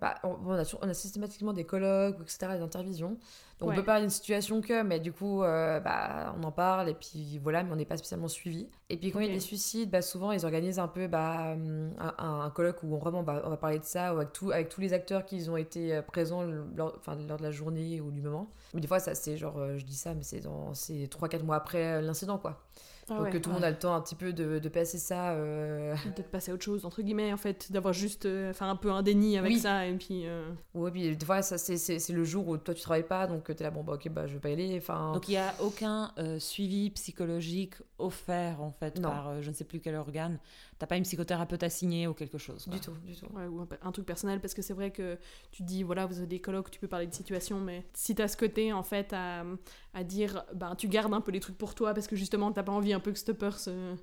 bah, on, on a, on a systématiquement des colloques, etc., des intervisions. Donc Ouais. on peut parler d'une situation que, mais du coup, bah, on en parle et puis voilà, mais on n'est pas spécialement suivi. Et puis quand il y a des suicides, bah, souvent ils organisent un peu bah, hum, un, un- colloque où on, vraiment bah, on va parler de ça avec, tout, avec tous les acteurs qui ont été présents lors, lors de la journée ou du moment. Mais des fois, ça c'est genre, je dis ça, mais c'est dans c'est 3-4 mois après l'incident quoi. Ah Donc ouais. que tout le monde a le temps un petit peu de, de passer ça. euh, Peut-être passer à autre chose, entre guillemets, en fait, d'avoir juste euh, faire un peu un déni avec Oui. ça, et puis... euh, Ouais, puis des fois, ça, c'est, le jour où toi, tu travailles pas, donc t'es là, bon, bah, ok, bah, je vais pas y aller. Enfin, Donc il n'y a aucun euh, suivi psychologique offert en fait Non. par euh, je ne sais plus quel organe. T'as pas une psychothérapeute assignée ou quelque chose. quoi. du tout, du tout. Ouais, ou un, truc personnel, parce que c'est vrai que tu dis, voilà, vous avez des colloques, tu peux parler de situation, mais si t'as ce côté, en fait, à, à dire, ben, tu gardes un peu les trucs pour toi, parce que justement, t'as pas envie un peu que cette peur se,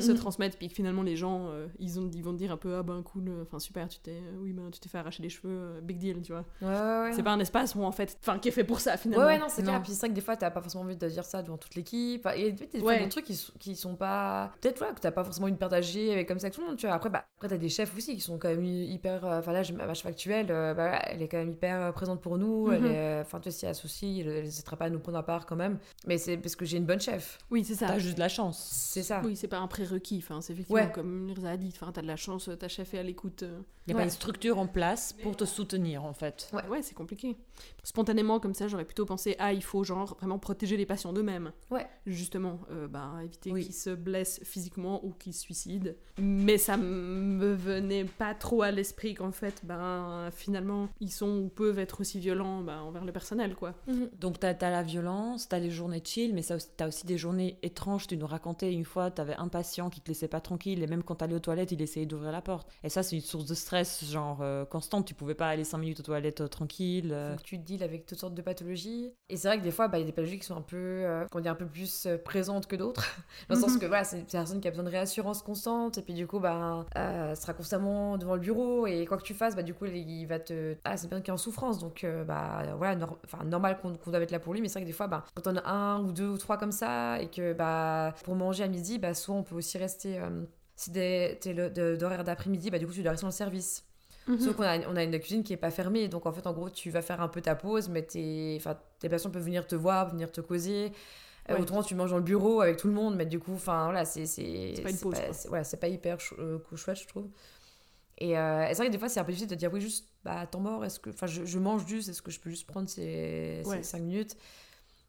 se transmette, puis que finalement, les gens, euh, ils, ont, ils vont te dire un peu, ah ben, cool, enfin, super, tu t'es, oui, ben, tu t'es fait arracher les cheveux, euh, big deal, tu vois. Ouais, ouais, ouais. C'est pas un espace où, en fait, enfin, qui est fait pour ça, Ouais, finalement. ouais, non, c'est clair. Puis c'est vrai que des fois, t'as pas forcément envie de dire ça devant toute l'équipe. Et des fois, Ouais. des trucs qui, sont- qui sont pas. Peut-être, voilà, que t'as pas forcément une partager avec comme ça que tout le monde, tu vois. Après, bah, après t'as des chefs aussi qui sont quand même hyper. euh, Enfin, là, ma chef actuelle, euh, bah, elle est quand même hyper euh, présente pour nous. Elle Mhm. est. Enfin, tu vois, s'il y a un souci, elle elle n'hésitera pas à nous prendre à part quand même. Mais c'est parce que j'ai une bonne chef. Oui, c'est ça. T'as juste de la chance. C'est ça. Oui, c'est pas un prérequis, enfin, c'est effectivement Ouais. comme Mirza a dit, enfin, t'as de la chance, ta chef est à l'écoute. Il n'y a Ouais. pas une structure en place pour te soutenir en fait. Ouais. Ouais, c'est compliqué. Spontanément, comme ça, j'aurais plutôt pensé, ah, il faut genre vraiment protéger les patients d'eux-mêmes. Ouais. Justement, euh, bah, éviter Oui. qu'ils se blessent physiquement ou qu'ils se suicident. Mais ça me venait pas trop à l'esprit qu'en fait, ben, finalement, ils sont ou peuvent être aussi violents ben, envers le personnel, quoi. Mhm. Donc t'as as la violence, t'as les journées chill, mais t'as aussi des journées étranges. Tu nous racontais une fois, t'avais un patient qui te laissait pas tranquille, et même quand t'allais aux toilettes, il essayait d'ouvrir la porte. Et ça, c'est une source de stress, genre euh, constante. Tu pouvais pas aller 5 minutes aux toilettes euh, tranquille. euh. Tu deals avec toutes sortes de pathologies. Et c'est vrai que des fois, bah, il y a des pathologies qui sont un peu, euh, comment dire, un peu plus euh, présentes que d'autres. Dans le sens Mhm. que voilà, c'est une personne qui a besoin de réassurance constante. et puis du coup, bah, euh, sera constamment devant le bureau et quoi que tu fasses, bah, du coup, il va te. Ah, c'est bien qu'il est en souffrance, donc euh, bah, voilà, enfin, normal qu'on doit être là pour lui, mais c'est vrai que des fois, bah, quand on a un ou deux ou trois comme ça et que bah, pour manger à midi, bah, soit on peut aussi rester. Si t'es d'horaire d'après-midi, bah, du coup, tu dois rester dans le service. Mhm. Sauf qu'on a, on a une cuisine qui est pas fermée, donc en fait, en gros, tu vas faire un peu ta pause, mais tes, tes patients peuvent venir te voir, venir te causer. Euh, autrement, tu manges dans le bureau avec tout le monde, mais du coup, enfin voilà, c'est c'est pas, une pause, voilà, c'est pas hyper euh, chouette, je trouve. Et, euh, c'est vrai que des fois, c'est un peu difficile de dire oui, juste, bah, temps mort, est-ce que, enfin, je, je, mange juste, est-ce que je peux juste prendre ces, ces 5 minutes?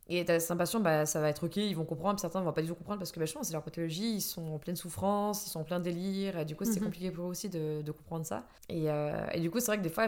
Et t'as certains patients, bah, ça va être ok, ils vont comprendre, certains vont pas du tout comprendre parce que bah, c'est leur pathologie, ils sont en pleine souffrance, ils sont en plein délire, et du coup c'est mhm. compliqué pour eux aussi de, de comprendre ça. Et, euh, et, du coup c'est vrai que des fois,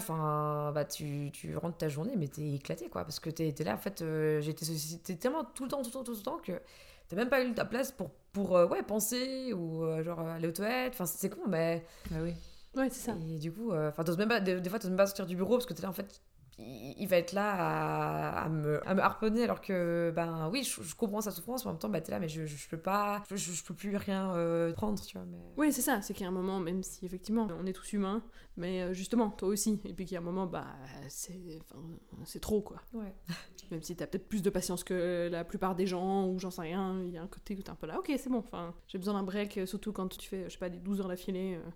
bah, tu, tu rentres ta journée, mais t'es éclaté quoi, parce que t'es es là, en fait, euh, été sollicité tellement tout le temps, tout le temps, tout le temps que t'as même pas eu ta place pour, pour euh, ouais, penser ou genre aller aux toilettes, enfin c'est con, mais. Bah oui. Ouais, c'est ça. Et du coup, enfin, des, des fois, t'oses même pas sortir du bureau parce que t'es là en fait il va être là à, me, à, me, harponner alors que ben oui je, comprends sa souffrance mais en même temps bah t'es là mais je, je, peux pas je, je, peux plus rien euh, prendre tu vois mais... oui c'est ça c'est qu'il y a un moment même si effectivement on est tous humains mais euh, justement toi aussi et puis qu'il y a un moment bah c'est c'est trop quoi. Ouais. Même si t'as peut-être plus de patience que la plupart des gens ou j'en sais rien il y a un côté où t'es un peu là ok c'est bon enfin j'ai besoin d'un break surtout quand tu fais je sais pas des 12 heures d'affilée euh,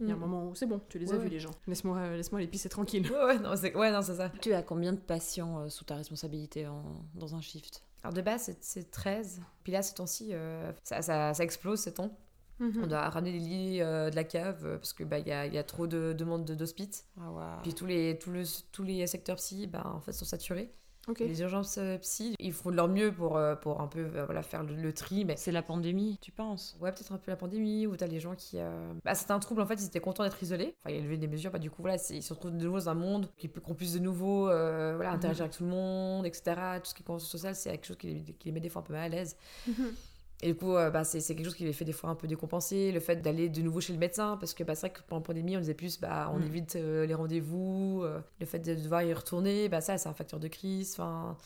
il y a un mm. moment où c'est bon, tu les as vus les gens. Laisse-moi euh, laisse les pisser tranquille. Ouais, ouais, non, c'est ouais, ça. Tu as combien de patients euh, sous ta responsabilité en, dans un shift? Alors de base, c'est 13. Puis là, ce temps-ci, euh, ça, ça, ça, explose ces temps. Mhm. On doit ramener les lits de la cave parce que bah il y a, y a, trop de demandes d'hospice. Ah, Puis tous les tous, le, tous les secteurs psy bah, en fait sont saturés. Les urgences euh, psy, ils font de leur mieux pour, euh, pour un peu euh, voilà, faire le, tri. Mais... C'est la pandémie, tu penses? Ouais, peut-être un peu la pandémie, où t'as les gens qui. Bah, c'était un trouble, en fait, ils étaient contents d'être isolés. Enfin, il y a levé des mesures, bah, du coup, voilà, ils se retrouvent de nouveau dans un monde qu'on puisse de nouveau voilà, interagir mhm. avec tout le monde, etc. Tout ce qui est conscience sociale, c'est quelque chose qui les, qui les met des fois un peu mal à l'aise. Et du coup, euh, bah, c'est quelque chose qui les fait des fois un peu décompenser. Le fait d'aller de nouveau chez le médecin, parce que bah, c'est vrai que pendant la pandémie, on disait plus, bah, on mm. évite euh, les rendez-vous. Euh, le fait de devoir y retourner, bah, ça, c'est un facteur de crise. Enfin,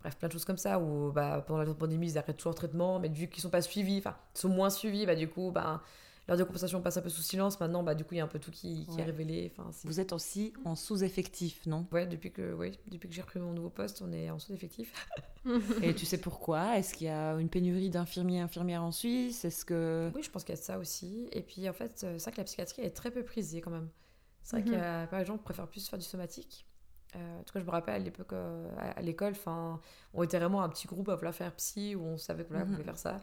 bref, plein de choses comme ça. Ou bah, pendant la pandémie, ils arrêtent toujours le traitement, mais vu qu'ils sont pas suivis, enfin, sont moins suivis, bah, du coup, bah, l'heure de compensation passe un peu sous silence. Maintenant, bah, du coup, il y a un peu tout qui, qui est révélé. Enfin, Vous êtes aussi en sous-effectif, non? Ouais, depuis que, ouais, depuis que j'ai repris mon nouveau poste, on est en sous-effectif. Et tu sais pourquoi? Est-ce qu'il y a une pénurie d'infirmiers et infirmières en Suisse? Est-ce que... Oui, je pense qu'il y a ça aussi. Et puis, en fait, c'est vrai que la psychiatrie est très peu prisée quand même. C'est vrai qu'il y a mhm. pas de gens qui préfèrent plus faire du somatique. Euh, en tout cas, je me rappelle à l'époque, euh, à, l'école, on était vraiment un petit groupe à vouloir faire psy, où on savait qu'on voulait mhm. faire ça.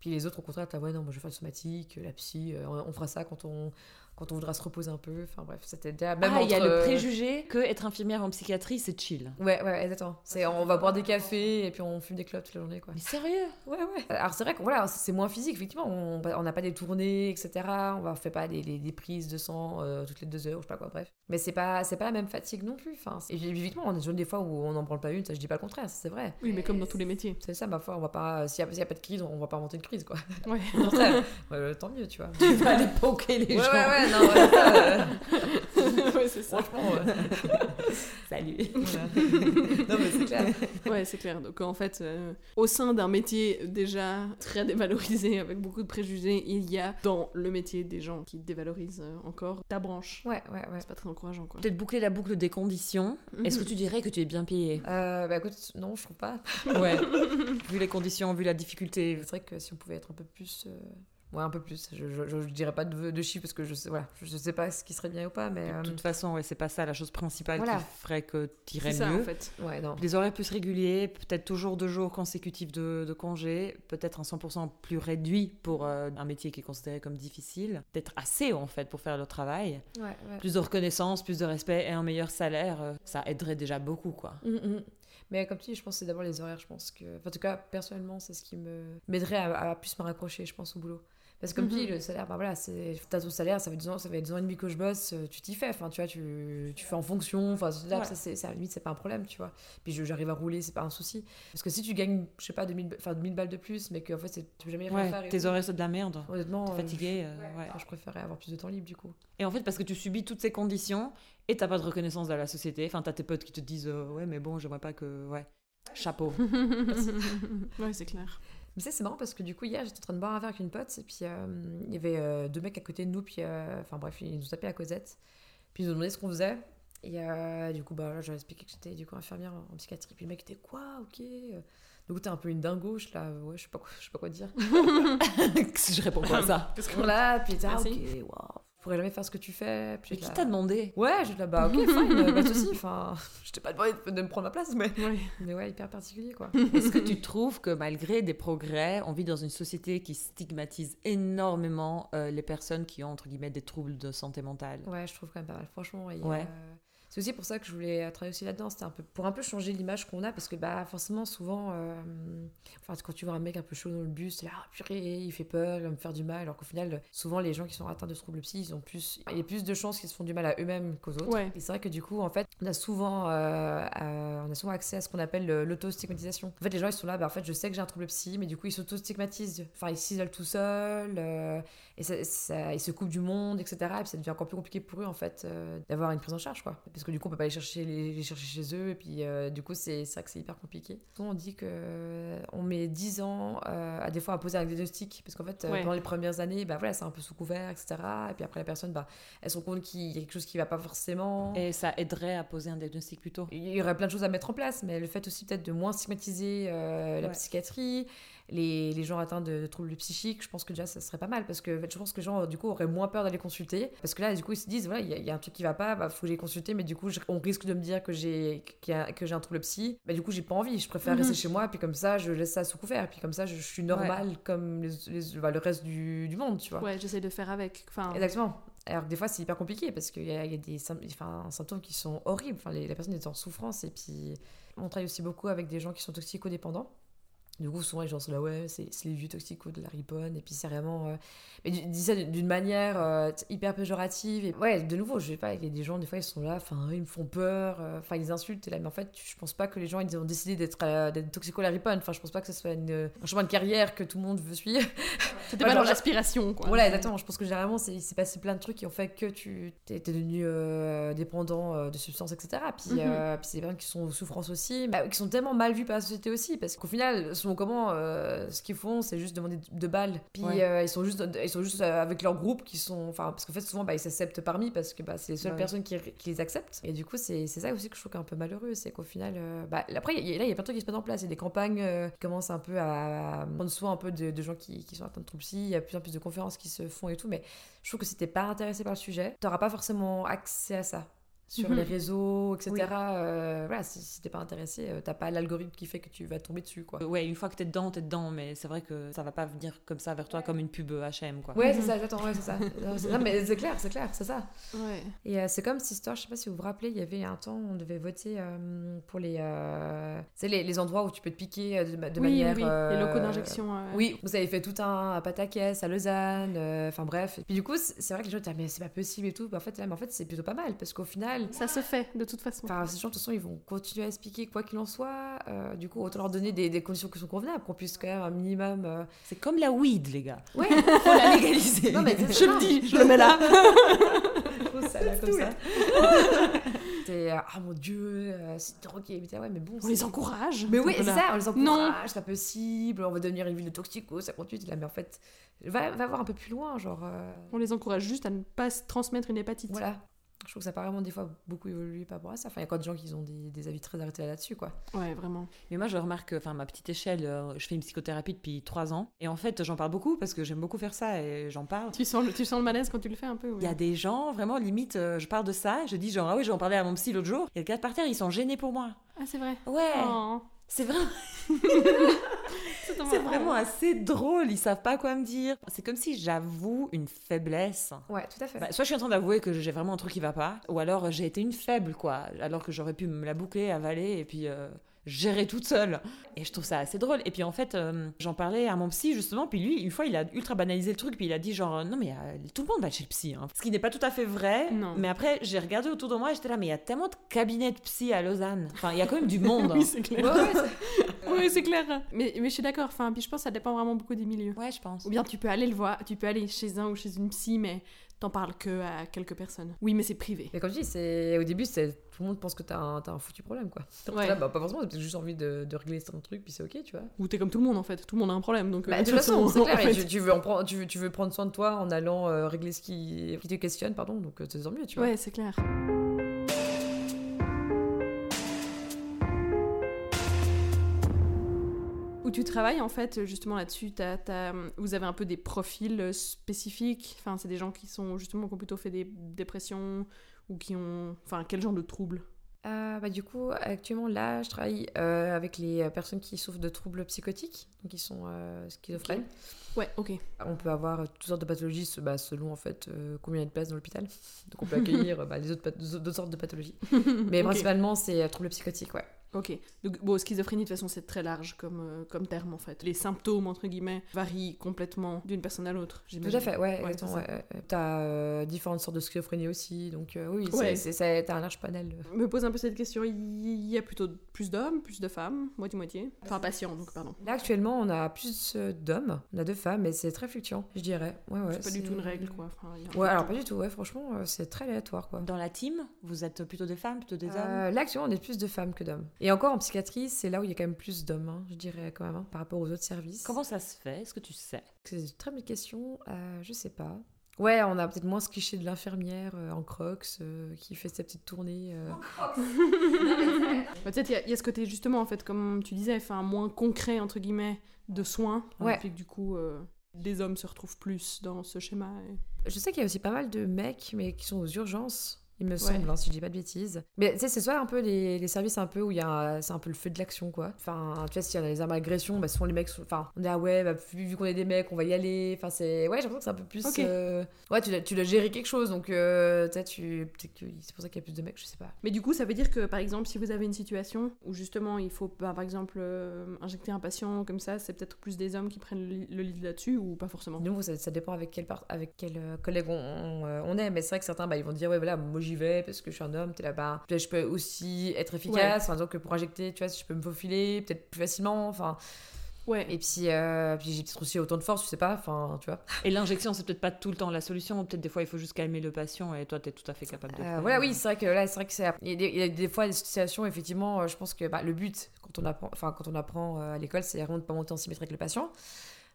Puis les autres, au contraire, t'as ouais, non, moi je vais faire le somatique, la psy, euh, on fera ça quand on, quand on voudra se reposer un peu. Enfin bref, c'était déjà. Même ah, il y a le euh, préjugé que être infirmière en psychiatrie, c'est chill. Ouais, ouais, exactement. C'est, on va boire des cafés et puis on fume des clopes toute la journée, quoi. Mais sérieux? Ouais, ouais. Alors c'est vrai que voilà, c'est moins physique, effectivement. On n'a pas des tournées, etc. On ne fait pas des, des, prises de sang euh, toutes les deux heures, je sais pas quoi, bref. Mais c'est pas, c'est pas la même fatigue non plus. Enfin, et évidemment, on a des fois où on n'en prend pas une, ça je dis pas le contraire, c'est vrai. Oui, mais comme dans tous les métiers. C'est ça, ma foi, on va pas. S'il n'y a, pas de crise, on va pas inventer une crise, quoi. Ouais. ouais, tant mieux, tu vois. Tu vas aller poker les gens. Ouais, ouais, non, ouais, ouais, c'est ça. Franchement, Salut. non, mais c'est clair. Ouais, c'est clair. Donc, en fait, euh, au sein d'un métier déjà très dévalorisé, avec beaucoup de préjugés, il y a dans le métier des gens qui dévalorisent euh, encore ta branche. Ouais, ouais, ouais. C'est pas très encourageant, quoi. Peut-être boucler la boucle des conditions. Mhm. Est-ce que tu dirais que tu es bien payé? Euh, Bah écoute, non, je trouve pas. ouais. vu les conditions, vu la difficulté. C'est vrai que si on pouvait être un peu plus. Euh, Ouais, un peu plus. Je, je, je, dirais pas de, de chiffres parce que je sais, voilà, je sais pas ce qui serait bien ou pas. Mais, de euh, toute façon, ouais, c'est pas ça la chose principale qui ferait que tu irais mieux. en fait. Ouais, non. Des horaires plus réguliers, peut-être toujours deux jours consécutifs de, de congé, peut-être un 100% plus réduit pour euh, un métier qui est considéré comme difficile. Peut-être assez en fait pour faire le travail. Ouais, plus de reconnaissance, plus de respect et un meilleur salaire, euh, ça aiderait déjà beaucoup. quoi. Mm, mm. Mais comme tu dis, je pense que c'est d'abord les horaires. Je pense que, en tout cas, personnellement, c'est ce qui me m'aiderait à, à, plus me rapprocher, je pense, au boulot. Parce que comme tu dis, mhm. le salaire, bah voilà, t'as ton salaire, ça fait deux ans, ça fait deux ans et demi que je bosse, euh, tu t'y fais, enfin, tu vois, tu, tu fais en fonction, enfin, ça, c'est, à la limite, c'est pas un problème, tu vois. Puis j'arrive à rouler, c'est pas un souci. Parce que si tu gagnes, je sais pas, 2000, 2000 balles de plus, mais en fait, tu peux jamais rien faire. Tes horaires, c'est de la merde. Honnêtement. T'es fatigué. Euh, ouais, je préférais avoir plus de temps libre, du coup. Et en fait, parce que tu subis toutes ces conditions et t'as pas de reconnaissance dans la société, enfin, t'as tes potes qui te disent, euh, ouais, mais bon, je vois pas que. Ouais, chapeau. ouais, c'est clair. Mais ça, c'est marrant parce que du coup, hier, j'étais en train de boire un verre avec une pote, et puis euh, il y avait euh, deux mecs à côté de nous, puis euh, enfin bref, ils nous ont tapé à Cosette, puis ils nous ont demandé ce qu'on faisait. Et du coup, bah, j'avais expliqué que j'étais du coup infirmière en, en psychiatrie. Puis le mec était quoi, ok. Donc t'es un peu une dingo, je là, ouais, je sais pas quoi, je sais pas quoi dire. je réponds pas à ça. Parce que Voilà, puis t'es ah, Merci. ok, waouh, pourrais jamais faire ce que tu fais. Puis Mais qui t'a demandé? Ouais, j'étais là, bah ok, fine, pas de soucis. Enfin, je t'ai pas demandé de, de me prendre ma place, mais. Mais ouais, hyper particulier quoi. Est-ce que tu trouves que malgré des progrès, on vit dans une société qui stigmatise énormément euh, les personnes qui ont entre guillemets des troubles de santé mentale? Ouais, je trouve quand même pas mal, franchement. et, Ouais. euh, c'est aussi pour ça que je voulais euh, travailler aussi là-dedans, c'était un peu pour un peu changer l'image qu'on a, parce que bah forcément souvent, euh, enfin quand tu vois un mec un peu chaud dans le bus, t'es là, ah, purée, il fait peur, il va me faire du mal, alors qu'au final, souvent les gens qui sont atteints de troubles psy, ils ont plus, il y a plus de chances qu'ils se font du mal à eux-mêmes qu'aux autres. Ouais. Et c'est vrai que du coup, en fait, on a souvent, euh, on a souvent accès à ce qu'on appelle le- l'auto-stigmatisation. En fait, les gens ils sont là, bah en fait, je sais que j'ai un trouble psy, mais du coup ils s'auto-stigmatisent, enfin ils s'isolent tout seuls. euh, et ça, ça- ils se coupent du monde, etc. Et puis ça devient encore plus compliqué pour eux, en fait, euh, d'avoir une prise en charge, quoi. Parce que du coup, on peut pas les chercher, les, les chercher chez eux, et puis euh, du coup, c'est vrai que c'est hyper compliqué. On dit que euh, on met 10 ans euh, à des fois à poser un diagnostic, parce qu'en fait, Ouais. pendant les premières années, bah voilà, c'est un peu sous couvert, etc. Et puis après, la personne, bah, elle se rend compte qu'il y a quelque chose qui va pas forcément. Et ça aiderait à poser un diagnostic plus tôt. Il y aurait plein de choses à mettre en place, mais le fait aussi peut-être de moins stigmatiser la Ouais. psychiatrie, les, les gens atteints de troubles psychiques, je pense que déjà ça serait pas mal parce que en fait, je pense que les gens du coup auraient moins peur d'aller consulter parce que là du coup ils se disent voilà il y, a- il y a un truc qui va pas, bah, faut que j'aille consulter, mais du coup je- on risque de me dire que j'ai que j'ai un trouble psy, bah du coup j'ai pas envie, je préfère Mhm. rester chez moi puis comme ça je laisse ça sous couvert puis comme ça je, je suis normale comme les, les- bah, le reste du, du monde tu vois. Ouais, j'essaie de faire avec. Enfin, Exactement. Alors que des fois, c'est hyper compliqué parce qu'il y y a des enfin, symptômes qui sont horribles. Enfin, les, la personne est en souffrance. Et puis, on travaille aussi beaucoup avec des gens qui sont toxicodépendants. Du coup, souvent, les gens sont là, ouais, c'est les vieux toxicos de la riponne. Et puis, c'est vraiment. euh, Mais dis ça d'une manière euh, hyper péjorative. Et ouais, de nouveau, je sais pas, il y a des gens, des fois, ils sont là, enfin, ils me font peur. euh, Enfin, ils insultent. Et là, mais en fait, je pense pas que les gens, ils ont décidé d'être euh, d'être toxico la riponne. Enfin, je pense pas que ce soit une- un chemin de carrière que tout le monde veut suivre. c'était pas genre, dans l'aspiration, quoi. Voilà, exactement. Je pense que généralement, il s'est passé plein de trucs qui ont fait que tu t'es devenu dépendant de substances, etc. Puis, Mhm. euh, puis c'est des personnes qui sont en souffrance aussi, bah, qui sont tellement mal vues par la société aussi, parce qu'au final, selon comment, euh, ce qu'ils font, c'est juste demander de balles. Puis Ouais. euh, ils sont juste, ils sont juste euh, avec leur groupe qui sont, enfin, parce qu'en fait, souvent, bah, ils s'acceptent parmi parce que bah, c'est les seules Ouais. personnes qui, qui les acceptent. Et du coup, c'est ça aussi que je trouve un peu malheureux, c'est qu'au final, euh, bah, après, il y a- là, il y a plein de trucs qui se mettent en place. Il y a des campagnes qui commencent un peu à prendre soin un peu de, de gens qui, qui sont atteints de troubles psy. Il y a plus en plus de conférences qui se font et tout, mais je trouve que si t'es pas intéressé par le sujet, t'auras pas forcément accès à ça sur Mhm. les réseaux, etc. Oui. Euh, voilà, si, si t'es pas intéressé, euh, t'as pas l'algorithme qui fait que tu vas tomber dessus, quoi. Ouais, une fois que t'es dedans, t'es dedans, mais c'est vrai que ça va pas venir comme ça vers toi comme une pub H&M quoi. Ouais, Mhm. c'est ça, j'attends, ouais, c'est ça. Non, mais c'est clair, c'est clair, c'est ça. Ouais. Et euh, c'est comme cette histoire, je sais pas si vous vous rappelez, il y avait un temps, on devait voter euh, pour les, euh, les, les endroits où tu peux te piquer de, de oui, manière. oui, les locaux d'injection. euh, Oui, vous avez fait tout un à Pataquès, à Lausanne, euh, enfin bref. Puis du coup, c'est vrai que les gens disent, Ah, mais c'est pas possible et tout. Mais en fait, là, mais en fait c'est plutôt pas mal parce qu'au final, Ça se fait, de toute façon. Enfin, ces gens, de toute façon, ils vont continuer à expliquer quoi qu'il en soit. Euh, du coup, autant leur donner des, des conditions qui sont convenables, qu'on puisse quand même un minimum. euh, C'est comme la weed, les gars. Ouais, Faut la légaliser. non, mais Je le dis, je le mets là. Ça, là, comme ça. C'est, euh, ah mon dieu, euh, c'est drogué. Mais ouais, mais bon. On les encourage. Mais oui, c'est ça, on les encourage, c'est pas possible, on va devenir une ville de toxico, ça continue. Là, mais en fait, va, va voir un peu plus loin, genre. euh, On les encourage juste à ne pas se transmettre une hépatite. voilà. Je trouve que ça paraît vraiment des fois beaucoup évolué par rapport à ça. Enfin, il y a encore des gens qui ont des, des avis très arrêtés là-dessus, quoi. Ouais, vraiment. Mais moi, je remarque, enfin, ma petite échelle, euh, je fais une psychothérapie depuis trois ans. Et en fait, j'en parle beaucoup parce que j'aime beaucoup faire ça et j'en parle. Tu sens, le, tu sens le malaise quand tu le fais un peu Il y a des gens, vraiment, limite, euh, je parle de ça, je dis genre, ah oui, j'en parlais à mon psy l'autre jour. Il y a gars par terre, ils sont gênés pour moi. Ah, c'est vrai. Ouais, Oh, c'est vrai. c'est vraiment assez drôle, ils savent pas quoi me dire. C'est comme si j'avoue une faiblesse. Ouais, tout à fait. Bah, soit je suis en train d'avouer que j'ai vraiment un truc qui va pas, ou alors j'ai été une faible, quoi. Alors que j'aurais pu me la boucler, avaler, et puis euh, gérer toute seule. Et je trouve ça assez drôle. Et puis en fait, euh, j'en parlais à mon psy, justement, puis lui, une fois, il a ultra banalisé le truc, puis il a dit genre, non mais euh, tout le monde va chez le psy. hein. Ce qui n'est pas tout à fait vrai. Non. Mais après, j'ai regardé autour de moi, et j'étais là, mais il y a tellement de cabinets de psy à Lausanne. Enfin, il y a quand même du monde. oui, c'est clair. Ouais, ouais, c'est- Oui, c'est clair. Mais, mais je suis d'accord. Enfin, puis je pense que ça dépend vraiment beaucoup des milieux. Ouais, je pense. Ou bien tu peux aller le voir, tu peux aller chez un ou chez une psy, mais t'en parles que à quelques personnes. Oui, mais c'est privé. Mais comme je dis, c'est... au début, c'est... tout le monde pense que t'as un, un foutu problème, quoi. Ouais. Là, bah, pas forcément, t'as juste envie de, de régler certains trucs, puis c'est ok, tu vois. Ou t'es comme tout le monde en fait, tout le monde a un problème. Donc, euh, Bah, de toute façon, c'est clair, et fait- tu, tu veux en prendre, tu, veux, tu veux prendre soin de toi en allant euh, régler ce qui, qui te questionne, pardon, donc euh, c'est tant mieux, tu vois. Ouais, c'est clair. Où tu travailles, en fait, justement là-dessus, t'as- t'as- vous avez un peu des profils spécifiques? Enfin, c'est des gens qui sont justement qui ont plutôt fait des dépressions ou qui ont. Enfin, quel genre de troubles? Euh, bah, du coup, actuellement, là, je travaille euh, avec les personnes qui souffrent de troubles psychotiques, donc qui sont euh, schizophrènes. Ouais, ok. On peut avoir toutes sortes de pathologies bah, selon en fait euh, combien il y a de places dans l'hôpital. Donc on peut accueillir bah, les autres, d'autres sortes de pathologies. Mais principalement, c'est troubles psychotiques, ouais. Ok. Donc, bon, schizophrénie, de toute façon, c'est très large comme, euh, comme terme, en fait. Les symptômes, entre guillemets, varient complètement d'une personne à l'autre, Tout à fait, ouais. Ouais. T'as euh, différentes sortes de schizophrénie aussi, donc euh, oui, Ouais. t'as un large panel. euh. me pose un peu cette question. Il y a plutôt plus d'hommes, plus de femmes, moitié-moitié? Enfin, patients, donc, pardon. Là, actuellement, on a plus d'hommes, on a deux femmes, mais c'est très fluctuant, je dirais. Ouais, ouais, c'est pas du tout une règle, quoi. Enfin, Ouais, alors pas du tout, ouais, franchement, c'est très aléatoire, quoi. Dans la team, vous êtes plutôt des femmes, plutôt des hommes? Euh, là, actuellement, on est plus de femmes que d'hommes. Et encore, en psychiatrie, c'est là où il y a quand même plus d'hommes, hein, je dirais, quand même, hein, par rapport aux autres services. Comment ça se fait? Est-ce que tu sais? C'est une très bonne question. Euh, je sais pas. Ouais, on a peut-être moins ce cliché de l'infirmière euh, en crocs euh, qui fait sa petite tournée. euh. Bah, Peut-être il y a- il y, a ce côté, justement, en fait, comme tu disais, enfin, moins concret, entre guillemets, de soins. Ouais. Et puis que du coup, euh, des hommes se retrouvent plus dans ce schéma. et- Je sais qu'il y a aussi pas mal de mecs, mais qui sont aux urgences. Il me semble, hein, si je dis pas de bêtises. Mais tu sais, c'est soit un peu les, les services un peu où il y a, c'est un peu le feu de l'action, quoi. Enfin, tu vois, s'il y a les armes à agression, bah souvent les mecs, enfin, on est ah ouais, bah, vu, qu'on est des mecs, on va y aller. Enfin, c'est, ouais, j'ai l'impression que c'est un peu plus, Ok. euh, ouais, tu dois, tu dois gérer quelque chose, donc euh, tu c'est pour ça qu'il y a plus de mecs, je sais pas. Mais du coup, ça veut dire que, par exemple, si vous avez une situation où justement il faut, bah, par exemple, euh, injecter un patient comme ça, c'est peut-être plus des hommes qui prennent le, le lead là-dessus ou pas forcément? Nouveau, ça, ça dépend avec quel, avec quel euh, collègue on, on, on est. Mais c'est vrai que certains, bah, ils vont dire, ouais, voilà, moi j'y vais parce que je suis un homme, t'es là-bas. Peut-être je peux aussi être efficace, enfin, donc pour injecter, tu vois, si je peux me faufiler, peut-être plus facilement, enfin. Ouais. Et puis, euh, puis j'ai peut-être aussi autant de force, je sais pas, enfin, tu vois. Et l'injection, c'est peut-être pas tout le temps la solution. Peut-être des fois, il faut juste calmer le patient et toi, tu es tout à fait capable de Euh, voilà, oui, c'est vrai que là, c'est vrai que c'est. Il y, a des, il y a des fois des situations, effectivement, euh, je pense que bah, le but, quand on apprend, enfin, quand on apprend à l'école, c'est vraiment de pas monter en symétrie avec le patient.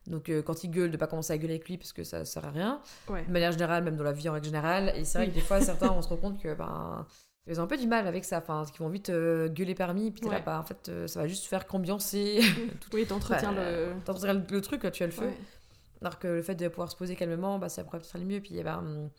Donc, euh, quand il gueule, de pas commencer à gueuler avec lui parce que ça sert à rien. Ouais. de manière générale, même dans la vie en règle générale. Et c'est vrai Oui. que des fois, certains, on se rend compte que ben, ils ont un peu du mal avec ça, enfin, qu'ils vont vite euh, gueuler parmi, puis t'es là, Ouais. bah, en fait, euh, ça va juste faire qu'ambiancer. Oui, t'entretiens Enfin, le. le, le truc, là, tu as le feu. Ouais. Alors que le fait de pouvoir se poser calmement, bah, ça pourrait peut-être aller mieux. Puis, eh ben,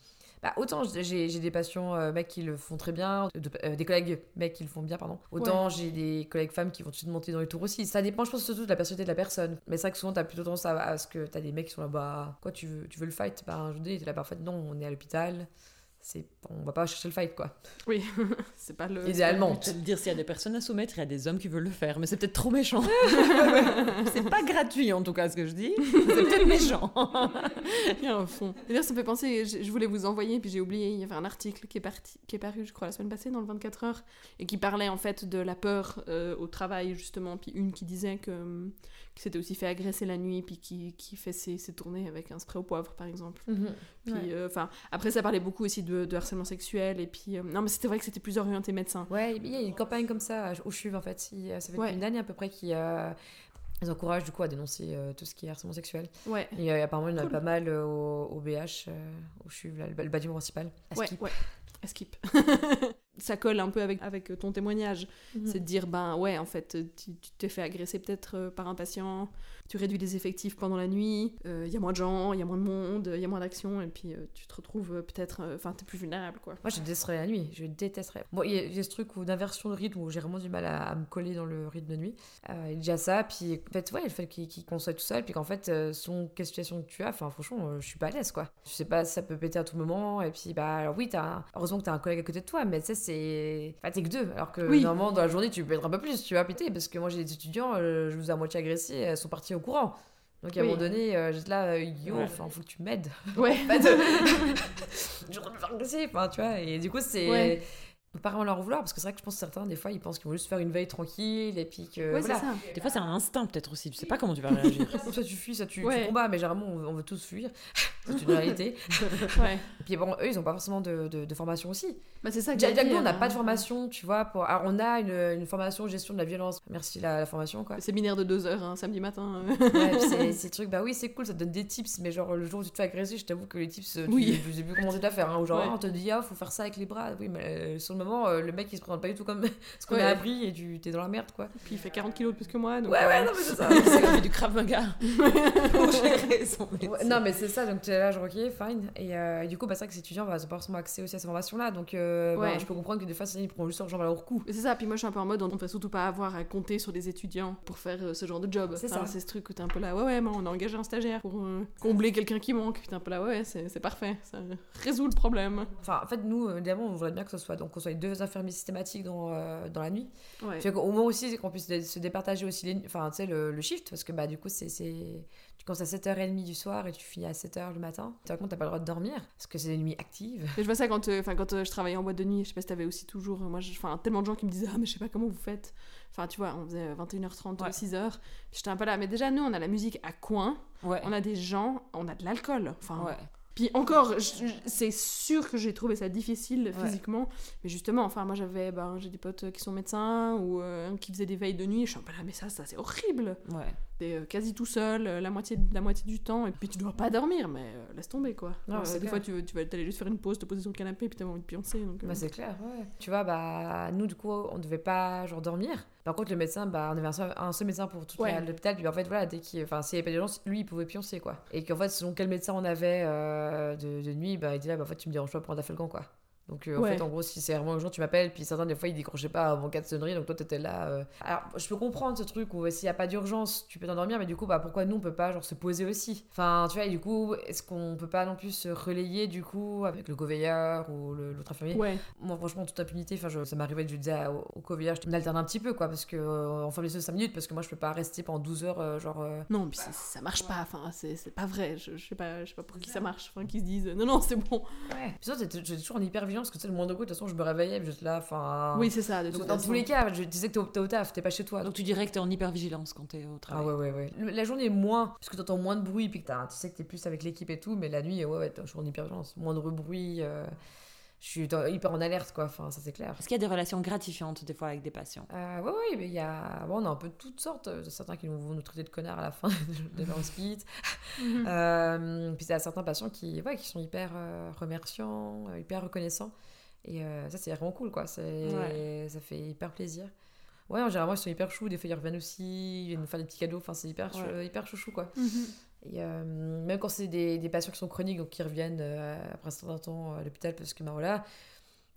bah, autant j'ai des patients euh, mecs qui le font très bien, de- euh, des collègues mecs qui le font bien, pardon. Autant j'ai des collègues femmes qui vont tout de suite monter dans les tours aussi. Ça dépend, je pense, surtout de la personnalité de la personne. Mais c'est vrai que souvent, t'as plutôt tendance à, à ce que t'as des mecs qui sont là, bah, quoi, tu veux, tu veux le fight? Bah, je dis, t'es là, bah, en fait, non, on est à l'hôpital. C'est, on va pas chercher le fight, quoi. Oui, c'est pas le. Idéalement. Je dire, s'il y a des personnes à soumettre, il y a des hommes qui veulent le faire, mais c'est peut-être trop méchant. c'est pas gratuit, en tout cas, ce que je dis. C'est peut-être méchant. Il y a un fond. D'ailleurs, ça me fait penser, je, je voulais vous envoyer, puis j'ai oublié, il y avait un article qui est, parti, qui est paru, je crois, la semaine passée, dans le 24 heures, et qui parlait en fait de la peur euh, au travail, justement, puis une qui disait que, hum, qui s'était aussi fait agresser la nuit, puis qui, qui fait ses, ses tournées avec un spray au poivre, par exemple. Puis, Ouais. euh, après, ça parlait beaucoup aussi de, de harcèlement sexuel, et puis, euh, non, mais c'était vrai que c'était plus orienté médecin. Ouais, il y a une campagne comme ça au CHUV en fait. Il- Ça fait Ouais. une année à peu près euh, ils encouragent du coup à dénoncer euh, tout ce qui est harcèlement sexuel. Ouais. Et euh, apparemment, il y en a Cool. pas mal euh, au, au BH, euh, au CHUV, là, le, le bâtiment principal. à Ouais, Skip. ouais. À skip. ça colle un peu avec, avec ton témoignage. Mhm. C'est de dire, ben ouais, en fait, tu t'es fait agresser peut-être euh, par un patient, tu réduis les effectifs pendant la nuit, il y a moins de gens, il y a moins de monde, il y a moins d'action, et puis euh, tu te retrouves euh, peut-être, euh, enfin, t'es plus vulnérable, quoi. Moi, je détesterais la nuit. Je détesterais. Bon, il y, a- il y a ce truc d'inversion de rythme où j'ai vraiment du mal à, à me coller dans le rythme de nuit. Euh, il y a déjà ça. Puis, en fait, ouais, le fait qu'il qu'il qu'on soit tout seul. Puis qu'en fait, euh, selon quelle situation que tu as, enfin, franchement, euh, je suis pas à l'aise, quoi. Je sais pas, ça peut péter à tout moment. Et puis, bah, alors oui, t'as un- heureusement que t'as un collègue à côté de toi. Mais tu sais, c'est. Enfin, t'es que deux. Alors que Oui. normalement, dans la journée, tu peux être un peu plus, tu vois, péter. Parce que moi, j'ai des étudiants, euh, je vous ai à moitié agressés, elles sont parties au courant. Donc, à un moment donné, euh, j'étais là, euh, yo, Ouais. enfin, faut que tu m'aides Ouais. je me faire agresser, enfin, tu vois. Et du coup, c'est. Ouais. Faut pas vraiment leur vouloir parce que c'est vrai que je pense que certains, des fois, ils pensent qu'ils vont juste faire une veille tranquille et puis que. Ouais, voilà. c'est ça. Des fois, c'est un instinct peut-être aussi. Tu sais pas comment tu vas réagir. Soit tu fuis, soit tu, tu Ouais. combats, mais généralement on, on veut tous fuir. c'est une réalité. Ouais. Et puis bon, eux, ils ont pas forcément de, de- de formation aussi. Bah, c'est ça que Déjà, j'allais déjà que nous, on n'a pas de hein. formation, tu vois. Pour... Alors, on a une, une formation gestion de la violence. Merci la, la formation, quoi. Le séminaire de deux heures, un samedi matin. euh. Ouais, c'est ces trucs, bah oui, c'est cool, ça te donne des tips, mais genre le jour où tu te fais agresser, je t'avoue que les tips, euh, tu, Oui. je sais plus comment tu dois faire. Hein, ou genre, Ouais. ah, on te dit, ah, faut faire ça avec les bras. Oui, mais euh, sur le moment, euh, le mec il se présente pas du tout comme ce qu'on Ouais. a appris et tu t'es dans la merde, quoi. Puis il fait 40 kilos de plus que moi. Donc, Ouais, euh, ouais, non, mais c'est ça. C'est du Krav Maga pour gérer son métier. Ouais, non, mais c'est ça, donc tu es là, genre, ok, fine. Et, euh, et du coup, bah, c'est vrai que ces étudiants, bah, ils ont pas forcément accès aussi à ces formations-là. Donc, euh, bah, Ouais. je peux comprendre que des fois, ils prennent juste leur jambe à leur cou. C'est ça, puis moi je suis un peu en mode, on ne va surtout pas avoir à compter sur des étudiants pour faire euh, ce genre de job. C'est Enfin, ça. C'est ce truc où t'es un peu là, ouais, ouais, mais on a engagé un stagiaire pour euh, combler quelqu'un qui manque. Puis t'es un peu là, ouais, c'est parfait, ça résout le problème. Enfin, en fait, nous, euh, évidemment, on voudrait bien que ce soit, donc, qu'on soit deux infirmiers systématiques dans, euh, dans la nuit. Ouais. Tu au moins aussi, c'est qu'on puisse se départager aussi les, enfin, tu le, le shift, parce que bah, du coup, c'est, c'est- tu commences à 7h30 du soir et tu finis à 7h le matin. Par contre, t'as pas le droit de dormir, parce que c'est des nuits actives. Je vois ça quand, euh, enfin, quand euh, je travaillais en boîte de nuit, je sais pas si t'avais aussi toujours, moi, enfin, tellement de gens qui me disaient, ah, mais je sais pas comment vous faites. Enfin, tu vois, on faisait euh, 21h30, Ouais. 6h. Puis j'étais un peu là, mais déjà, nous, on a la musique à coin, Ouais. on a des gens, on a de l'alcool. Enfin, Ouais. Puis encore, c'est sûr que j'ai trouvé ça difficile Ouais. physiquement, mais justement, enfin, moi j'avais, ben, j'ai des potes qui sont médecins ou euh, qui faisaient des veilles de nuit. Je suis un peu là, mais ça, ça c'est horrible. Ouais. T'es euh, quasi tout seul euh, la moitié, la moitié du temps, et puis tu dois pas dormir, mais euh, laisse tomber quoi. Non, des clair. fois, tu, veux- tu vas aller juste faire une pause, te poser sur le canapé, puis t'as envie de pioncer. Donc, Bah, c'est clair, ouais. Tu vois, bah, nous, du coup, on devait pas, genre, dormir. Par contre, le médecin, bah, on avait un seul, un seul médecin pour tout Ouais. l'hôpital. Puis en fait, voilà, dès qu'il, enfin, s'il y avait pas d'urgence, lui, il pouvait pioncer, quoi. Et qu'en fait, selon quel médecin on avait euh, de, de nuit, bah, il dit là, bah, en fait, tu me déranges pas pour prendre Dafalgan, quoi. Donc, euh, en fait, en gros, si c'est vraiment urgent, tu m'appelles. Puis certains, des fois, ils décrochaient pas avant 4 sonneries. Donc, toi, t'étais là. euh. Alors, je peux comprendre ce truc où euh, s'il y a pas d'urgence, tu peux t'endormir. Mais du coup, bah, pourquoi nous, on peut pas, genre, se poser aussi? Enfin, tu vois, et du coup, est-ce qu'on peut pas non plus se relayer, du coup, avec le co-veilleur ou l'autre infirmier? Ouais, moi, franchement, en toute impunité, enfin, je- ça m'arrivait de je disais à- au, au co-veilleur, je m'alterne un petit peu, quoi, parce que, euh, enfin, les 5 minutes, parce que moi, je peux pas rester pendant 12 heures, genre. non, puis ça marche pas, enfin, c'est pas vrai. Je, je sais pas, je sais pas pour qui ça marche, enfin, qui se disent, non, non, c'est bon. Ouais. Puis ça, j'étais toujours en hyper parce que tu sais, le moindre bruit, de toute façon, je me réveillais, j'étais là, enfin. Oui, c'est ça, de Donc, toute dans façon. tous les cas, je disais que t'es au, taf, t'es pas chez toi. Donc tu dirais que t'es en hypervigilance quand t'es au Ah travail. ouais, ouais, ouais. Le- La journée, moins, parce que t'entends moins de bruit, puis que t'as- tu sais que t'es plus avec l'équipe et tout, mais la nuit, ouais, ouais, t'es toujours en hyper vigilance. Moindre bruit, euh, je suis hyper en alerte, quoi, enfin, ça c'est clair. Est-ce qu'il y a des relations gratifiantes des fois avec des patients Euh, ouais, ouais, mais il y a. Bon, on a un peu de toutes sortes. Certains qui nous- vont nous traiter de connards à la fin de leur hospice. Mhm. Euh, puis il y a certains patients qui, ouais, qui sont hyper euh, remerciants, euh, hyper reconnaissants. Et euh, ça, c'est vraiment cool, quoi. Ouais. Ça fait hyper plaisir. Ouais, en général, ils sont hyper choux. Des fois, ils reviennent aussi. Ils viennent nous faire des petits cadeaux. Enfin, c'est hyper, Ouais. hyper chouchou, quoi. Et euh, même quand c'est des, des patients qui sont chroniques, donc qui reviennent euh, après un certain temps à l'hôpital, parce que, ben voilà.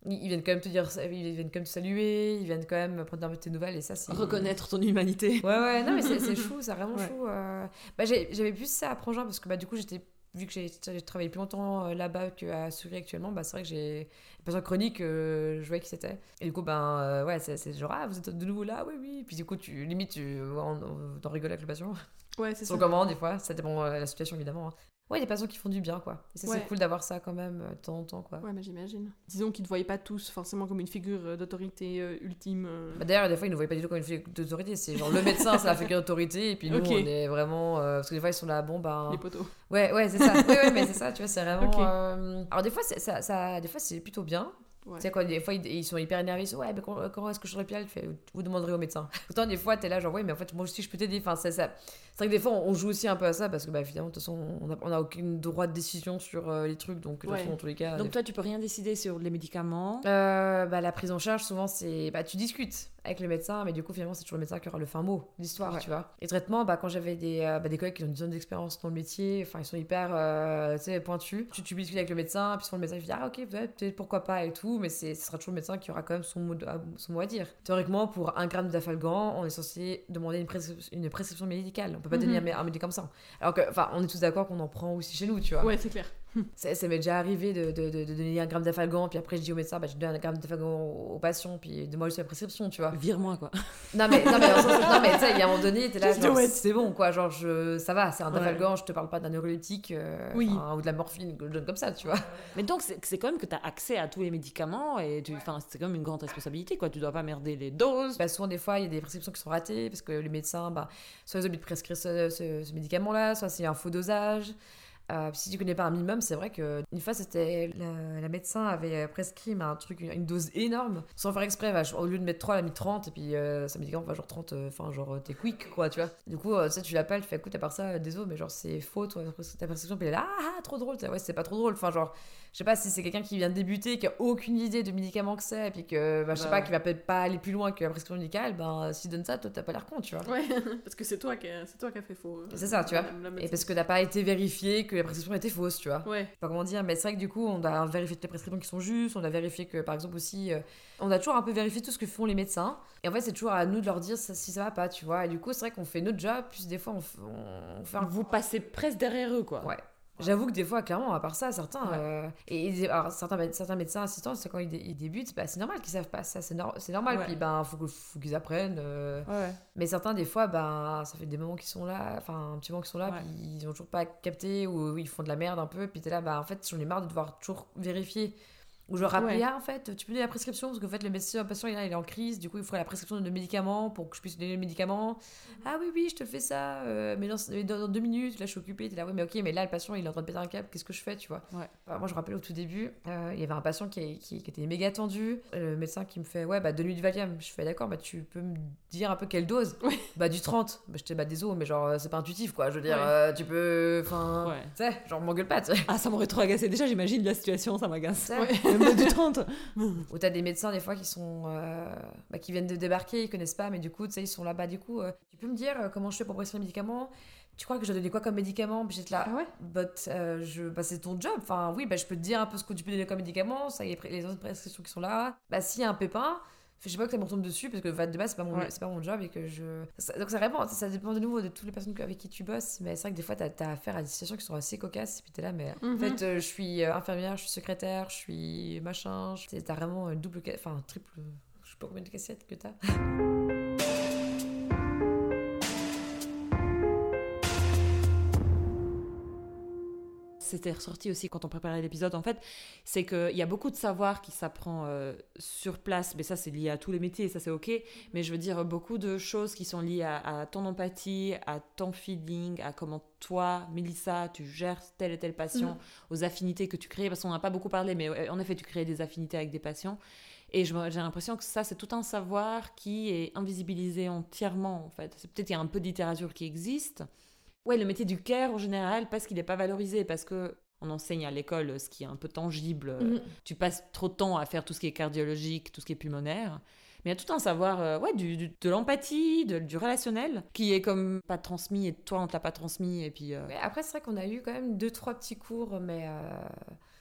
Ils ils viennent quand même te dire, ils viennent quand même te saluer, ils viennent quand même prendre un peu tes nouvelles et ça c'est Reconnaître ton humanité. Ouais, ouais, non, mais c'est chou, c'est vraiment Ouais. chou. euh. Bah, J'avais plus ça à Prangin parce que bah, du coup, j'étais vu que j'ai travaillé plus longtemps euh, là-bas qu'à Souris actuellement, bah, c'est vrai que j'ai des patients chroniques, euh, je voyais qui c'était. Et du coup, ben euh, ouais, c'est genre, ah, vous êtes de nouveau là, oui, oui. Puis du coup, tu, limite, tu ouais, on, avec le patient. Ouais, c'est ça. Comment, des fois, ça dépend de la situation évidemment. hein. Ouais, des patients qui font du bien, quoi. Et ça, Ouais. c'est cool d'avoir ça quand même euh, de temps en temps, quoi. Ouais, mais j'imagine. Disons qu'ils te voyaient pas tous forcément comme une figure euh, d'autorité euh, ultime. euh. Bah, D'ailleurs, des fois, ils ne voyaient pas du tout comme une figure d'autorité. C'est genre le médecin, c'est la figure d'autorité, et puis nous, on est vraiment. euh, parce que des fois, ils sont là, bon, ben. Les poteaux. Ouais, ouais, c'est ça. Ouais, ouais, mais c'est ça, tu vois, c'est vraiment. Euh, Alors, des fois, c'est- ça, ça, des fois, c'est plutôt bien. Ouais. Tu sais quoi, des fois, ils, sont hyper énervés. Ils sont, ouais, mais quand est-ce que je serai l'hôpital Fait, Vous demanderez au médecin. Autant, des fois, t'es là, genre, ouais, mais en fait, moi aussi, je peux t'aider. Enfin, ça. C'est vrai que des fois, on joue aussi un peu à ça parce que, bah, finalement, de toute façon, on n'a on a aucun droit de décision sur euh, les trucs. Donc, de toute Ouais. façon, dans tous les cas. Donc toi, tu peux rien décider sur les médicaments? Euh, bah, la prise en charge, souvent, c'est. Bah, tu discutes avec le médecin, mais du coup, finalement, c'est toujours le médecin qui aura le fin mot de l'histoire, Ouais. tu vois. Et traitement, bah, quand j'avais des, euh, bah, des collègues qui ont une zone d'expérience dans le métier, enfin, ils sont hyper euh, pointus. Tu, tu discutes avec le médecin, puis souvent le médecin il dit Ah, ok, peut-être, pourquoi pas et tout, mais c'est, ce sera toujours le médecin qui aura quand même son mot, de- à- son mot à dire. Théoriquement, pour un gramme d'afalgan, on est censé demander une, prescrip- une prescription médicale. On peut pas Mhm. donner un, mé- un médicament comme ça. Alors que, enfin, on est tous d'accord qu'on en prend aussi chez nous, tu vois. Ouais, c'est clair. ça, ça m'est déjà arrivé de, de, de, de donner un gramme d'afalgan, puis après je dis au médecin, bah, je donne un gramme d'afalgan au, au patient, puis de moi juste la prescription, tu vois. Vire-moi, quoi. Non, mais, non, mais, tu sais, il y a un moment donné, t'es là, c'est bon, quoi, genre, je, ça va, c'est un Ouais. afalgan, je te parle pas d'un neuroleptique, euh, Oui. ou de la morphine, que je donne comme ça, tu vois. Mais donc, c'est c'est quand même que tu as accès à tous les médicaments et tu... enfin, c'est quand même une grande responsabilité, quoi. Tu dois pas merder les doses. Bah, souvent, des fois, il y a des prescriptions qui sont ratées, parce que le médecin, bah, soit ils ont oublié de prescrire ce, ce- ce médicament-là, soit c'est un faux dosage. Euh, si tu connais pas un minimum, c'est vrai que une fois, c'était la, médecin avait euh, prescrit un truc, une, dose énorme, sans faire exprès. au lieu de mettre 3, elle a mis 30, et puis euh, ça médicament va genre 30, euh, enfin, genre, t'es quick, quoi, tu vois. Du coup, ça, tu l'appelles, tu fais, écoute, à part ça, désolé, mais genre, c'est faux, toi, ta prescription, puis elle est là, ah, ah, trop drôle, ouais, c'est pas trop drôle, enfin, genre, je sais pas si c'est quelqu'un qui vient de débuter, qui a aucune idée de médicament que c'est, et puis que, bah, je sais Bah pas, ouais. qui va peut-être pas aller plus loin que la prescription médicale, ben, s'il donne ça, toi, t'as pas l'air con, tu vois. Ouais, parce que c'est toi qui a, c'est toi qui a fait faux. euh, C'est ça, tu vois. la- la Et parce que t'as pas été vérifié que la prescription était fausse, tu vois. Ouais, Je sais pas comment dire, mais c'est vrai que du coup, on doit vérifier toutes les prescriptions qui sont justes, on a vérifié que, par exemple, aussi, euh, on a toujours un peu vérifié tout ce que font les médecins. Et en fait, c'est toujours à nous de leur dire si ça va pas, tu vois. Et du coup, c'est vrai qu'on fait notre job, puis des fois, on, f- on fait un Vous passez presque derrière eux, quoi. Ouais. J'avoue que des fois, clairement, à part ça, certains. Ouais. euh, et, alors, certains, certains médecins assistants, c'est quand ils, dé- ils débutent, bah, c'est normal qu'ils savent pas ça, c'est nor- c'est normal. Ouais. Puis, ben, faut, qu'ils apprennent. euh, Ouais. mais certains, des fois, ben, ça fait des moments qu'ils sont là, enfin, un petit moment qu'ils sont là, puis ils ont toujours pas capté, ou ils font de la merde un peu, puis t'es là, bah, en fait, j'en ai marre de devoir toujours vérifier. Ou je Ouais. ah, en fait, tu peux donner la prescription, parce qu'en fait, le médecin, le patient, il est, en crise, du coup, il faudrait la prescription de médicaments pour que je puisse donner le médicament. Ah oui, oui, je te fais ça, euh, mais dans, deux minutes, là, je suis occupée, t'es là, oui, mais ok, mais là, le patient, il est en train de péter un câble, qu'est-ce que je fais, tu vois? Ouais. Enfin, Moi, je me rappelle au tout début, euh, il y avait un patient qui, qui, qui était méga tendu, le médecin qui me fait, ouais, bah, donne-lui du Valium. Je fais, d'accord, bah, tu peux me dire un peu quelle dose? Ouais. Bah, du 30. Bah, je t'ai bah, désolé, mais genre, euh, c'est pas intuitif, quoi. Je veux dire, euh, tu peux. Enfin. Tu sais, genre, m'engueule pas, tu sais. Ah, ça m'aurait trop agacé. Déjà, j'imagine la situation, ça m'agace. Même du 30. Ou t'as des médecins, des fois, qui sont. euh, bah, qui viennent de débarquer, ils connaissent pas, mais du coup, tu sais, ils sont là, bah, du coup, euh, tu peux me dire euh, comment je fais pour prescrire le médicament? Tu crois que je dois donner quoi comme médicament? Puis j'étais là, Ah ouais? But, euh, je, bah, c'est ton job. Enfin, oui, bah, je peux te dire un peu ce que tu peux donner comme médicament. Ça y est, les autres prescriptions qui sont là. Bah, s'il y a un pépin, je sais pas que ça me retombe dessus parce que de base, c'est pas, mon, Ouais. c'est pas mon job et que je. ça- donc ça répond, ça dépend de nouveau de toutes les personnes avec qui tu bosses. Mais c'est vrai que des fois, t'as as affaire à des situations qui sont assez cocasses. Et puis t'es là, mais en Mhm. fait, euh, je suis euh, infirmière, je suis secrétaire, je suis machin. je- T'as vraiment une double. Enfin, un triple. Je sais pas combien de cassettes que t'as. C'était ressorti aussi quand on préparait l'épisode, en fait, c'est qu'il y a beaucoup de savoir qui s'apprend euh, sur place, mais ça c'est lié à tous les métiers, ça c'est ok, mais je veux dire beaucoup de choses qui sont liées à, à ton empathie, à ton feeling, à comment toi, Mélissa, tu gères tel et tel patient, Mhm. aux affinités que tu crées, parce qu'on n'a pas beaucoup parlé, mais euh, en effet tu crées des affinités avec des patients, et j'ai l'impression que ça c'est tout un savoir qui est invisibilisé entièrement en fait. Peut-être qu'il y a un peu de littérature qui existe, Ouais, le métier du care en général, parce qu'il n'est pas valorisé, parce que on enseigne à l'école ce qui est un peu tangible. Mhm. Tu passes trop de temps à faire tout ce qui est cardiologique, tout ce qui est pulmonaire. Mais il y a tout un savoir, euh, ouais, du, du- de l'empathie, du relationnel, qui est comme pas transmis et toi on te l'a pas transmis et puis. euh, après, c'est vrai qu'on a eu quand même deux, trois petits cours, mais euh,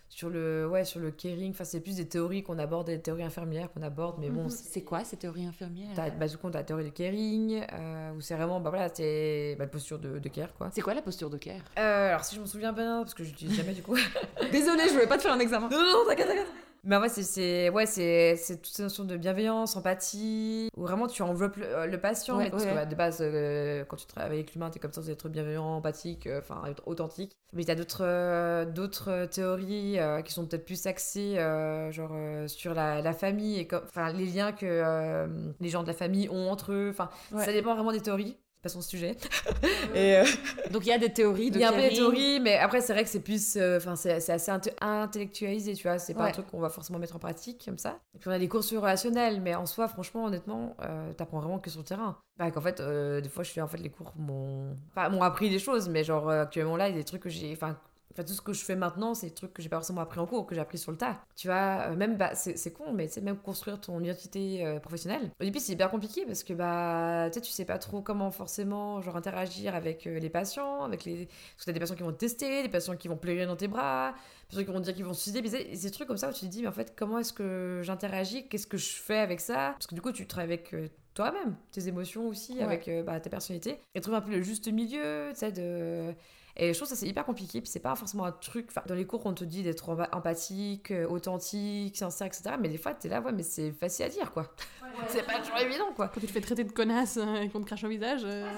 sur le, ouais, sur le caring, enfin, c'est plus des théories qu'on aborde, des théories infirmières qu'on aborde, mais bon, Mhm. c'est- quoi cette théorie infirmière T'as, bah, du coup, t'as la théorie du caring, euh, où c'est vraiment, bah voilà, c'est bah, la posture de, de care, quoi. C'est quoi la posture de care? Euh, alors, si je m'en souviens bien, parce que je l'utilise jamais, du coup. Désolée, je voulais pas te faire un examen. non, non, non, t'inquiète, t'inquiète. Mais en vrai, c'est, ouais, c'est, toute cette notion de bienveillance, empathie, où vraiment tu enveloppes le, euh, le patient. Ouais, mais parce ouais. que bah, de base, euh, quand tu travailles avec l'humain, t'es comme ça, c'est être bienveillant, empathique, euh, enfin, être authentique. Mais t'as d'autres, euh, d'autres théories euh, qui sont peut-être plus axées, euh, genre, euh, sur la, la famille et enfin, les liens que euh, les gens de la famille ont entre eux. Enfin, Ouais. ça dépend vraiment des théories. Pas son sujet. et, euh, Donc il y a des théories de il y a un peu des théories, mais après, c'est vrai que c'est plus. euh, Enfin, c'est c'est assez inte- intellectualisé, tu vois. C'est pas Ouais. un truc qu'on va forcément mettre en pratique comme ça. Et puis, on a des cours sur relationnel, mais en soi, franchement, honnêtement, euh, t'apprends vraiment que sur le terrain. Bah, qu'en fait, euh, des fois, je fais en fait les cours m'ont. Enfin, m'ont appris des choses, mais genre, euh, actuellement, là, il y a des trucs que j'ai. Enfin, Tout ce que je fais maintenant, c'est des trucs que j'ai pas forcément appris en cours, que j'ai appris sur le tas. Tu vois, euh, même, bah, c'est con, mais tu sais, même construire ton identité euh, professionnelle. Au début, c'est hyper compliqué parce que, bah, tu sais, tu sais pas trop comment forcément, genre, interagir avec euh, les patients, avec les. Parce que t'as des patients qui vont te tester, des patients qui vont pleurer dans tes bras. Des trucs qui vont dire qu'ils vont se suicider. Ces trucs comme ça où tu te dis, mais en fait, comment est-ce que j'interagis? Qu'est-ce que je fais avec ça? Parce que du coup, tu travailles avec euh, toi-même, tes émotions aussi, Ouais. avec euh, bah, ta personnalité. Et trouver un peu le juste milieu, tu sais, de. Et je trouve que ça c'est hyper compliqué, puis c'est pas forcément un truc. Enfin, dans les cours, on te dit d'être empa- empathique, euh, authentique, sincère, etc. Mais des fois, t'es là, ouais, mais c'est facile à dire, quoi. c'est pas toujours évident, quoi. Quand tu te fais traiter de connasse euh, et qu'on te crache au visage, euh,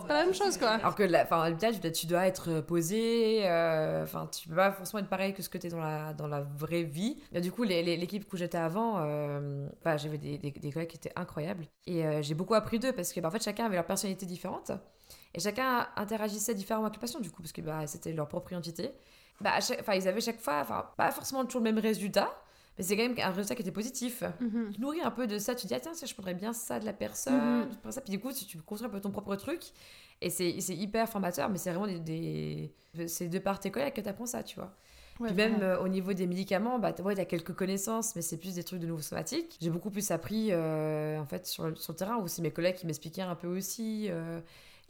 c'est pas la même chose, quoi. Alors que, enfin, à l'hôpital, tu dois- être posé, euh, enfin, tu peux pas forcément être pareil que ce que t'es dans la, dans la vraie vie. Et du coup, l'équipe où j'étais avant, euh, enfin, j'avais des, des, des collègues qui étaient incroyables. Et euh, j'ai beaucoup appris d'eux parce que, bah, en fait, chacun avait leur personnalité différente. Et chacun interagissait différemment avec le patient, du coup, parce que bah, c'était leur propre identité. Bah, chaque- ils avaient chaque fois, pas forcément toujours le même résultat, mais c'est quand même un résultat qui était positif. Mhm. Tu nourris un peu de ça, tu dis, ah, tiens, ça, je prendrais bien ça de la personne, je prends ça. Puis du coup, tu, tu construis un peu ton propre truc. Et c'est c'est hyper formateur, mais c'est vraiment des. des... C'est de par tes collègues que tu apprends ça, tu vois. Ouais, Puis même euh, au niveau des médicaments, bah, ouais, t'as quelques connaissances, mais c'est plus des trucs de nouveau somatiques. J'ai beaucoup plus appris euh, en fait sur, le- sur le terrain, aussi mes collègues qui m'expliquaient un peu aussi euh,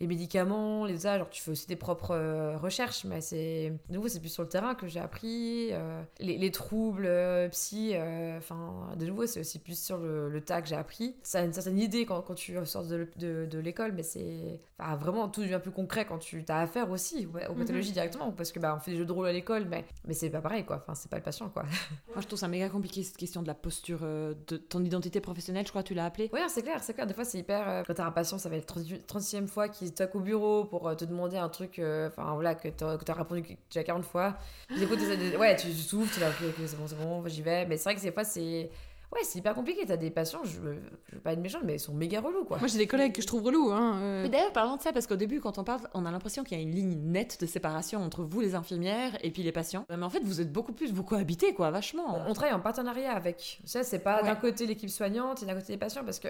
les médicaments, les usages. Alors tu fais aussi des propres euh, recherches, mais c'est de nouveau c'est plus sur le terrain que j'ai appris. euh, les, les troubles euh, psy, enfin de nouveau c'est aussi plus sur le, le tas que j'ai appris. Ça a une certaine idée quand, quand tu sors de, de, de l'école, mais c'est enfin, vraiment tout devient plus concret quand tu as affaire aussi aux Mhm. pathologies directement, parce que bah on fait des jeux de rôle à l'école, mais mais c'est pas pareil quoi. Enfin c'est pas le patient quoi. Moi, je trouve ça méga compliqué cette question de la posture de ton identité professionnelle, je crois que tu l'as appelé. Oui, c'est clair, c'est clair. Des fois, c'est hyper. quand t'as un patient, ça va être 36e fois qu'il toque au bureau pour euh, te demander un truc, euh, enfin voilà, que t'as que t'as répondu déjà 40 fois. Puis, du coup, t'essaies de- ouais, tu, tu souffles, tu ok, ok, c'est bon, c'est bon, j'y vais. Mais c'est vrai que des fois, c'est. Ouais, c'est hyper compliqué. T'as des patients, je, veux- je veux pas être méchante, mais ils sont méga relous, quoi. Moi, j'ai des collègues que je trouve relous, hein. euh. Mais d'ailleurs, parlons de ça, parce qu'au début, quand on parle, on a l'impression qu'il y a une ligne nette de séparation entre vous, les infirmières, et puis les patients. Mais en fait, vous êtes beaucoup plus, vous cohabitez, quoi, vachement. On, on travaille en partenariat avec. Ça, c'est pas Ouais. d'un côté l'équipe soignante et d'un côté les patients, parce que.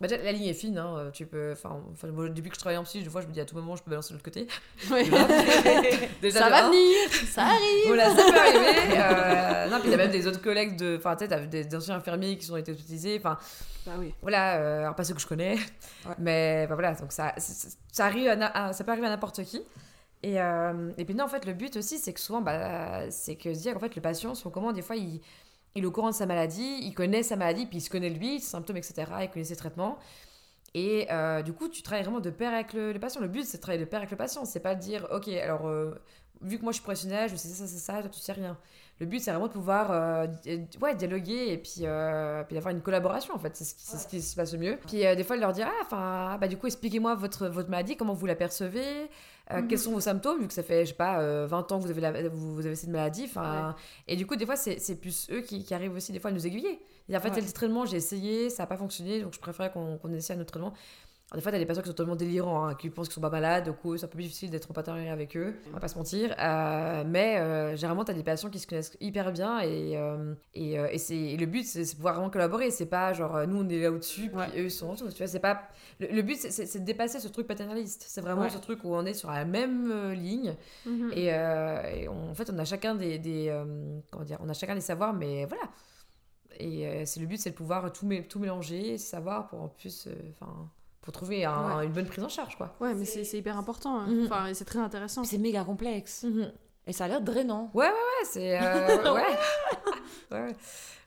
bah, déjà, la ligne est fine, hein, tu peux. Enfin, depuis que je travaille en psy, des fois, je me dis à tout moment, je peux balancer de l'autre côté. Ouais. Déjà, ça va un. venir, ça arrive. Voilà, ça peut arriver. Euh, non, puis il y a même des autres collègues de. Enfin, tu sais, t'as des anciens infirmiers qui sont été utilisés. Enfin, Bah oui. voilà, euh, alors pas ceux que je connais. Ouais. Mais enfin, voilà, donc ça, ça, arrive à na- à- ça peut arriver à n'importe qui. Et, euh, et puis non, en fait, le but aussi, c'est que souvent, bah, c'est que se dire qu'en fait, le patient, son comment, des fois, il, il est au courant de sa maladie, il connaît sa maladie, puis il se connaît lui, ses symptômes, etc., il connaît ses traitements. Et euh, du coup, tu travailles vraiment de pair avec le, le patient. Le but, c'est de travailler de pair avec le patient. C'est pas de dire, ok, alors, euh, vu que moi je suis professionnelle, je sais ça, c'est ça, toi tu sais rien. Le but, c'est vraiment de pouvoir euh, di- ouais, dialoguer et puis, euh, puis d'avoir une collaboration, en fait. C'est ce, qui- c'est ce qui se passe le mieux. Puis euh, des fois, leur dire, ah, enfin, bah, du coup, expliquez-moi votre, votre maladie, comment vous la percevez, euh, Mhm. quels sont vos symptômes, vu que ça fait, je sais pas, euh, 20 ans que vous avez, la- vous, vous avez cette maladie. Enfin, Et du coup, des fois, c'est plus eux qui, qui arrivent aussi, des fois, à nous aiguiller. Et en fait, tel traitement, j'ai essayé, ça n'a pas fonctionné, donc je préférais qu'on qu'on essaie un autre traitement. Alors, des fois, t'as des patients qui sont totalement délirants, hein, qui pensent qu'ils sont pas malades, du coup, c'est un peu difficile d'être en partenariat avec eux, on va pas se mentir. Euh, mais euh, généralement, t'as des patients qui se connaissent hyper bien et, euh, et, euh, et c'est le but, c'est c'est pouvoir vraiment collaborer. C'est pas genre, euh, nous, on est là au-dessus, puis Ouais. eux, ils sont en dessous. Tu vois, c'est pas. Le, le but, c'est- de dépasser ce truc paternaliste. C'est vraiment Ouais. ce truc où on est sur la même euh, ligne. Mhm. Et, euh, et on- en fait, on a chacun des, des, euh, comment dire, on a chacun des savoirs, mais voilà. Et euh, c'est le but, c'est de pouvoir tout, tout mélanger, ces savoirs pour en plus, euh, enfin, pour trouver un- Ouais. une bonne prise en charge, quoi. Ouais, mais c'est c'est hyper important. hein. Mhm. Enfin, c'est très intéressant. C'est méga complexe. Ouais, Et ça a l'air drainant. c'est, euh, ouais. Ouais, ouais.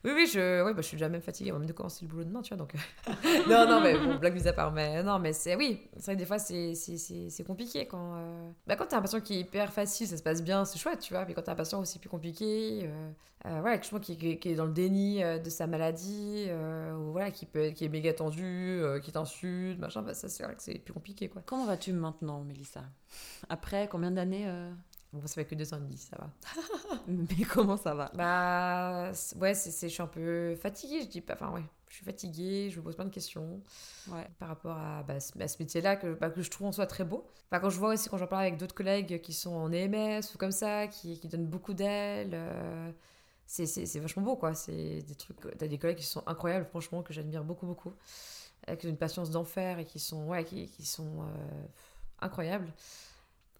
Oui, oui, je, ouais, bah, je suis déjà même fatiguée, même de commencer le boulot demain, tu vois, donc. non, non, mais bon, blague mise à part, mais non, mais c'est, oui, c'est vrai que des fois, c'est, compliqué quand. euh, Bah, quand t'as un patient qui est hyper facile, ça se passe bien, c'est chouette, tu vois, mais quand t'as un patient aussi plus compliqué, euh, euh, voilà, qui, qui, qui est dans le déni euh, de sa maladie, euh, ou voilà, qui, peut, qui est méga tendu, euh, qui t'insulte, machin, bah, ça, c'est vrai que c'est plus compliqué, quoi. Comment vas-tu maintenant, Mélissa? Après combien d'années euh, Bon, ça fait que deux ans et demi, ça va. Mais comment ça va? Bah, ouais, c'est, je suis un peu fatiguée, je dis pas, enfin, ouais, je suis fatiguée, je me pose plein de questions. Ouais. par rapport à, bah, ce, à ce métier-là que, bah, que je trouve en soi très beau. Enfin, quand je vois aussi, quand j'en parle avec d'autres collègues qui sont en EMS ou comme ça, qui, qui donnent beaucoup d'ailes, euh, c'est, vachement beau, quoi. C'est des trucs, t'as des collègues qui sont incroyables, franchement, que j'admire beaucoup, beaucoup, avec une patience d'enfer et qui sont, ouais, qui, qui sont euh, incroyables.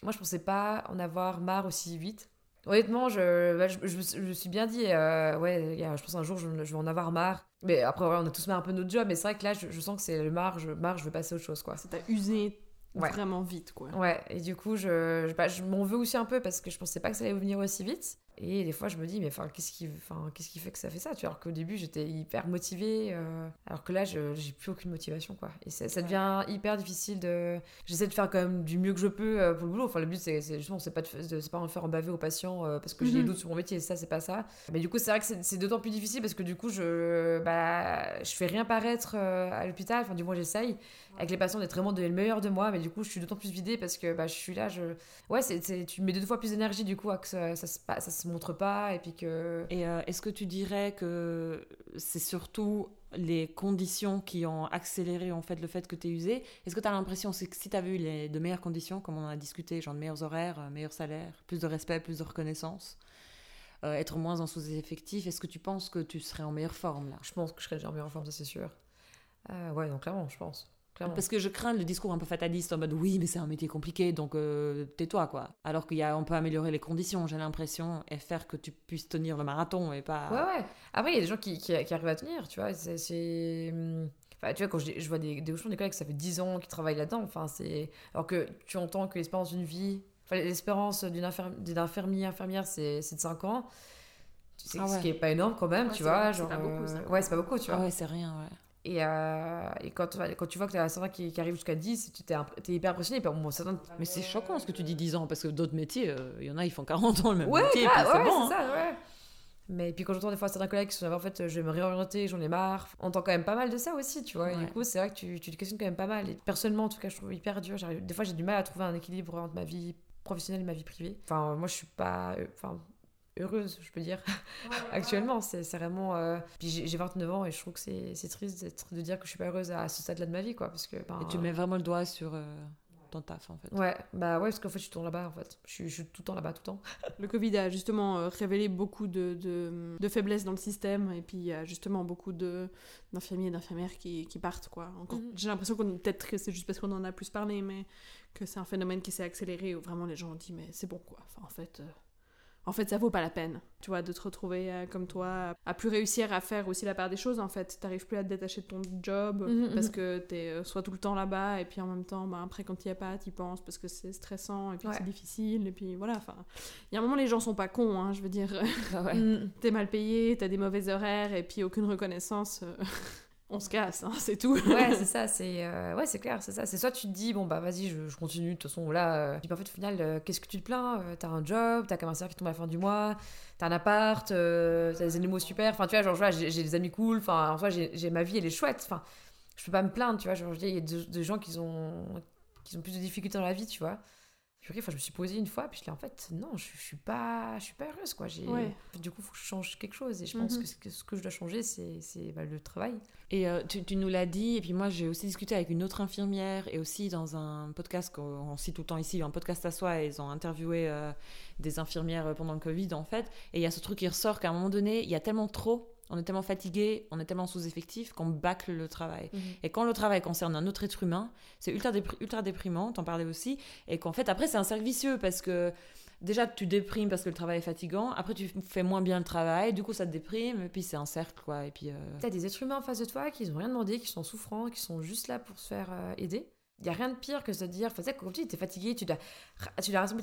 Moi, je pensais pas en avoir marre aussi vite. Honnêtement, je, bah, je, je, je me suis bien dit, euh, ouais, je pense un jour, je, je vais en avoir marre. Mais après, ouais, on a tous marre un peu de notre job, mais c'est vrai que là, je, sens que c'est le marre, je, marre, je veux passer à autre chose, quoi. Ça t'a usé Ouais. vraiment vite, quoi. Ouais, et du coup, je, je, bah, je m'en veux aussi un peu parce que je pensais pas que ça allait venir aussi vite. Et des fois, je me dis, mais enfin, qu'est-ce qui, enfin, qu'est-ce qui fait que ça fait ça tu vois? Alors qu'au début, j'étais hyper motivée, euh, alors que là, je j'ai plus aucune motivation, quoi. Et ça, ça devient hyper difficile de. J'essaie de faire quand même du mieux que je peux euh, pour le boulot. Enfin, le but, c'est c'est- justement, c'est pas de, de- c'est pas en faire en baver aux patients euh, parce que j'ai des Mhm. doutes sur mon métier. Ça, c'est pas ça. Mais du coup, c'est vrai que c'est c'est d'autant plus difficile parce que du coup, je, bah, je fais rien paraître euh, à l'hôpital. Enfin, du moins, j'essaye. Avec les patients, d'être vraiment donner le meilleur de moi. Mais du coup, je suis d'autant plus vidée parce que bah, je suis là. Je... Ouais, c'est tu mets deux fois plus d'énergie du coup à que ça, ça, se, pa- ça se montre pas. Et puis que. Et euh, est-ce que tu dirais que c'est surtout les conditions qui ont accéléré en fait le fait que tu es usé? Est-ce que tu as l'impression c'est que si tu avais eu les, de meilleures conditions, comme on en a discuté, genre de meilleurs horaires, euh, meilleurs salaires, plus de respect, plus de reconnaissance, euh, être moins en sous-effectif, est-ce que tu penses que tu serais en meilleure forme là? Je pense que je serais déjà mieux en forme, ça c'est sûr. Euh, ouais, donc clairement, je pense. Clairement. Parce que je crains le discours un peu fataliste en mode oui, mais c'est un métier compliqué, donc euh, tais-toi quoi. Alors qu'il y a, on peut améliorer les conditions, j'ai l'impression, et faire que tu puisses tenir le marathon et pas. Ouais, ouais. Après, il y a des gens qui, qui, qui arrivent à tenir, tu vois. C'est. hum, Enfin, tu vois, quand je, je vois des, des, des collègues, ça fait 10 ans qu'ils travaillent là-dedans. Enfin, c'est... Alors que tu entends que l'espérance d'une vie. Enfin, l'espérance d'une infirm... d'une infirmier, infirmière, c'est, de 5 ans. Ah ce qui est pas énorme quand même, Ouais, tu vois. c'est pas beaucoup, euh, ça. Ouais, c'est pas beaucoup, tu Ah vois. ouais, c'est rien, ouais. Et, euh, et quand, quand tu vois que tu as certains qui, qui arrivent jusqu'à 10, tu t'es hyper impressionné. Puis, bon, certains... Mais c'est choquant ce que tu dis 10 ans, parce que d'autres métiers, euh, il y en a, ils font 40 ans le même Ouais, métier, puis c'est ouais, bon. hein. ça, ouais. Mais puis quand j'entends des fois certains collègues qui sont là, en fait, je vais me réorienter, j'en ai marre. On entend quand même pas mal de ça aussi, tu vois. Et Ouais. du coup, c'est vrai que tu, tu te questionnes quand même pas mal. Et personnellement, en tout cas, je trouve hyper dur. Des fois, j'ai du mal à trouver un équilibre entre ma vie professionnelle et ma vie privée. Enfin, moi, je suis pas. euh, Enfin, heureuse, je peux dire, actuellement. C'est c'est vraiment. euh, Puis j'ai j'ai 29 ans et je trouve que c'est triste de dire que je suis pas heureuse à ce stade-là de ma vie, quoi. Parce que. ben, Et tu mets vraiment le doigt sur euh, ton taf, en fait. Ouais, bah ouais, parce qu'en fait, je suis tout le temps là-bas, en fait. Je suis, je suis tout le temps là-bas, tout le temps. Le Covid a justement euh, révélé beaucoup de, de, de faiblesses dans le système et puis il y a justement beaucoup d'infirmiers et d'infirmières qui, qui partent. quoi. Encore- Mhm. J'ai l'impression qu'on peut-être que c'est juste parce qu'on en a plus parlé, mais que c'est un phénomène qui s'est accéléré où vraiment les gens ont dit mais c'est bon quoi. Enfin, en fait, euh, en fait ça vaut pas la peine, tu vois, de te retrouver euh, comme toi à plus réussir à faire aussi la part des choses. En fait, t'arrives plus à te détacher de ton job Mhm, parce mhm. que t'es euh, soit tout le temps là-bas et puis en même temps, bah, après quand t'y es pas, t'y penses parce que c'est stressant et puis Ouais. c'est difficile et puis voilà. Enfin, il y a un moment les gens sont pas cons, hein, je veux dire. Ah ouais. T'es mal payé, t'as des mauvais horaires et puis aucune reconnaissance. on se casse, hein, c'est tout. Ouais, c'est ça, c'est euh, ouais, c'est clair, c'est ça. C'est soit tu te dis bon bah vas-y, je, continue de toute façon là. euh, Puis en fait au final, euh, qu'est-ce que tu te plains Euh, T'as un job, t'as comme un salaire qui tombe à la fin du mois, t'as un appart, t'as des animaux super. Enfin tu vois, genre j'ai des amis cool. Enfin en soi j'ai ma vie elle est chouette. Enfin je peux pas me plaindre, tu vois. Genre je dis, il y a des des gens qui ont qui ont plus de difficultés dans la vie, tu vois. Enfin, je me suis posée une fois, puis je l'ai en fait, non, je, je suis pas, je suis pas heureuse, quoi. Ouais. Du coup, faut que je change quelque chose. Et je pense Mhm. que ce que ce que je dois changer, c'est, bah, le travail. Et euh, tu, tu nous l'as dit, et puis moi j'ai aussi discuté avec une autre infirmière et aussi dans un podcast qu'on on cite tout le temps ici, un podcast à soi, et ils ont interviewé euh, des infirmières pendant le Covid en fait. Et il y a ce truc qui ressort qu'à un moment donné, il y a tellement trop, on est tellement fatigué, on est tellement sous-effectif qu'on bâcle le travail. Et quand le travail concerne un autre être humain, c'est ultra, dépri- ultra déprimant, t'en parlais aussi, et qu'en fait après c'est un cercle vicieux parce que déjà tu déprimes parce que le travail est fatigant, après tu fais moins bien le travail, du coup ça te déprime, et puis c'est un cercle quoi, et puis... euh, T'as des êtres humains en face de toi qui n'ont rien demandé, qui sont souffrants, qui sont juste là pour se faire euh, aider. Il y a rien de pire que de se dire, enfin, tu sais, comme tu dis, t'es fatigué, tu dois, tu dois rassembler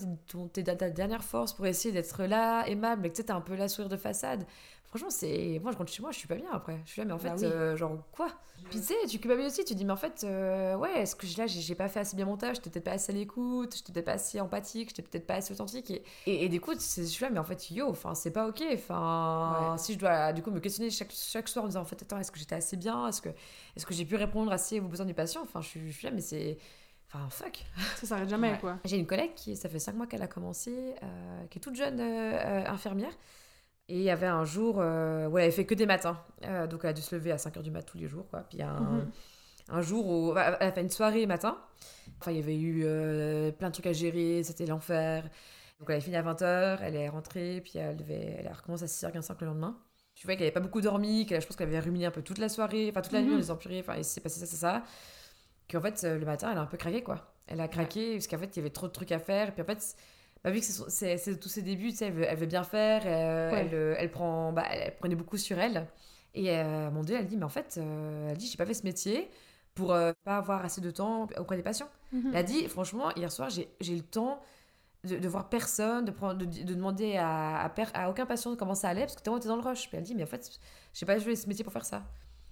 ta dernière force pour essayer d'être là, aimable, mais que tu un peu la sourire de façade. Franchement, c'est. Moi, je rentre chez moi, je suis pas bien après. Je suis là, mais en fait, Bah oui. euh, genre, quoi? Puis tu sais, tu culpabilises aussi, tu te dis, mais en fait, euh, ouais, est-ce que là, j'ai pas fait assez bien mon tâche, j'étais peut-être pas assez à l'écoute, j'étais peut-être pas assez empathique, j'étais peut-être pas assez authentique. Et, et, et du coup, c'est- je suis là, mais en fait, yo, enfin, c'est pas ok. Enfin, Ouais. si je dois, du coup, me questionner chaque, chaque soir en me disant, en fait, attends, est-ce que j'étais assez bien? Est-ce que, est-ce que j'ai pu répondre assez aux besoins du patient? Enfin, je, suis- je suis là, mais c'est. Enfin, fuck. Ça s'arrête jamais, Ouais. quoi. J'ai une collègue qui, ça fait cinq mois qu'elle a commencé, euh, qui est toute jeune euh, infirmière. Et il y avait un jour euh, où elle avait fait que des matins. Euh, donc elle a dû se lever à 5h du mat tous les jours. Quoi. Puis il y a un, Mhm. un jour où elle a fait une soirée matin. Enfin, il y avait eu euh, plein de trucs à gérer, c'était l'enfer. Donc elle est fini à 20h, elle est rentrée, puis elle, devait, elle a recommencé à 6h45 le lendemain. Tu vois qu'elle n'avait pas beaucoup dormi, qu'elle, je pense qu'elle avait ruminé un peu toute la soirée, enfin toute la nuit en Mhm. disant purée, enfin il s'est passé ça, ça, ça. Qu'en fait, le matin, elle a un peu craqué, quoi. Elle a craqué parce qu'en fait, il y avait trop de trucs à faire. Et puis en fait, bah, vu que c'est tous ses débuts, tu sais, elle veut, elle veut bien faire, euh, Ouais. elle, euh, elle, prend, bah, elle, elle prenait beaucoup sur elle. Et euh, moment donné, elle dit, mais en fait, euh, elle dit, j'ai pas fait ce métier pour pas avoir assez de temps auprès des patients. Mhm. Elle a dit, franchement, hier soir, j'ai le temps de, de voir personne, de, prendre, de, de demander à, à, à aucun patient comment ça allait, parce que tellement t'es dans le rush. Puis elle dit, mais en fait, j'ai pas joué ce métier pour faire ça.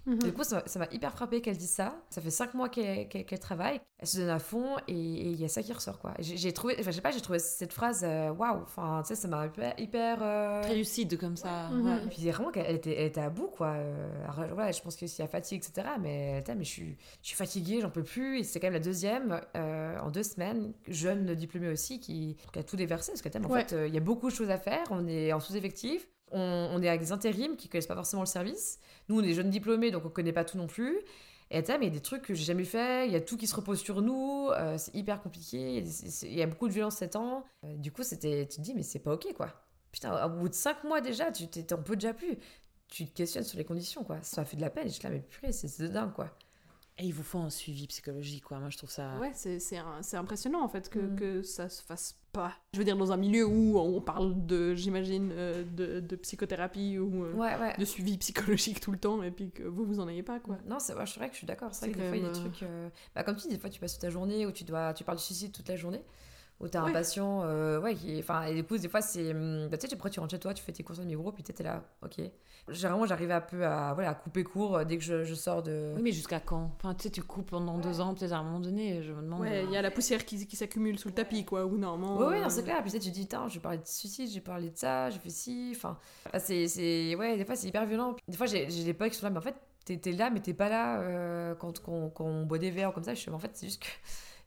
Mhm. Du coup, ça m'a- hyper frappé qu'elle dise ça. Ça fait cinq mois qu'elle travaille. Elle se donne à fond et il y a ça qui ressort, quoi. J'ai trouvé, enfin, je sais pas, j'ai trouvé cette phrase, euh, waouh, enfin, tu sais, ça m'a hyper. hyper euh, Très lucide comme ça. Ouais. et puis vraiment qu'elle elle était, elle était à bout, quoi. Euh, alors, voilà, je pense qu'il y a fatigue, etc. Mais, mais je, suis, je suis fatiguée, j'en peux plus. Et c'est quand même la deuxième, euh, en deux semaines, jeune diplômée aussi, qui, qui a tout déversé. Parce que, en Ouais. fait, euh, il y a beaucoup de choses à faire. On est en sous-effectif. On, est avec des intérims qui connaissent pas forcément le service. Nous, on est jeunes diplômés, donc on connaît pas tout non plus. Et putain, mais il y a des trucs que j'ai jamais fait, il y a tout qui se repose sur nous, euh, c'est hyper compliqué, il y a beaucoup de violence ces temps. Euh, du coup, c'était, tu te dis, mais c'est pas ok, quoi. Putain, au bout de 5 mois déjà, tu t'en peux déjà plus. Tu te questionnes sur les conditions, quoi. Ça fait de la peine. Je suis là, mais purée, c'est, c'est dingue, quoi. Et il vous faut un suivi psychologique, quoi. Moi, je trouve ça. Ouais, c'est c'est un- c'est impressionnant en fait que, Mm. que ça se fasse pas. Je veux dire, dans un milieu où on parle de, j'imagine, euh, de, de psychothérapie ou euh, Ouais, ouais. de suivi psychologique tout le temps et puis que vous, vous en ayez pas quoi. Non, c'est, vrai que je suis d'accord. C'est vrai que des fois, il y a des trucs. euh, Bah, comme tu dis, des fois, tu passes toute ta journée où tu, dois, tu parles de suicide toute la journée. Où t'as un Ouais. patient, euh, ouais, qui. Enfin, et du coup, des fois, c'est. hum, bah, tu sais, après, tu rentres chez toi, tu fais tes courses de micro, puis t'es là, ok. Généralement, j'arrive un peu à, voilà, à couper court euh, dès que je, je sors de. Oui, mais jusqu'à quand? Enfin, tu sais, tu coupes pendant deux ans, peut-être à un moment donné, je me demande. Ouais, il y a la poussière qui, qui s'accumule sous le tapis quoi, ou normalement. Oui, oui, euh, non, c'est clair. Puis tu sais, tu te dis, je vais parler de suicide, j'ai parlé de ça, j'ai fait ci. Enfin, c'est, c'est. Ouais, des fois, c'est hyper violent. Des fois, j'ai, j'ai des potes qui sont là, mais en fait, t'es, t'es là, mais t'es pas là euh, quand, quand, quand on boit des verres comme ça. Je suis, mais en fait, c'est juste que.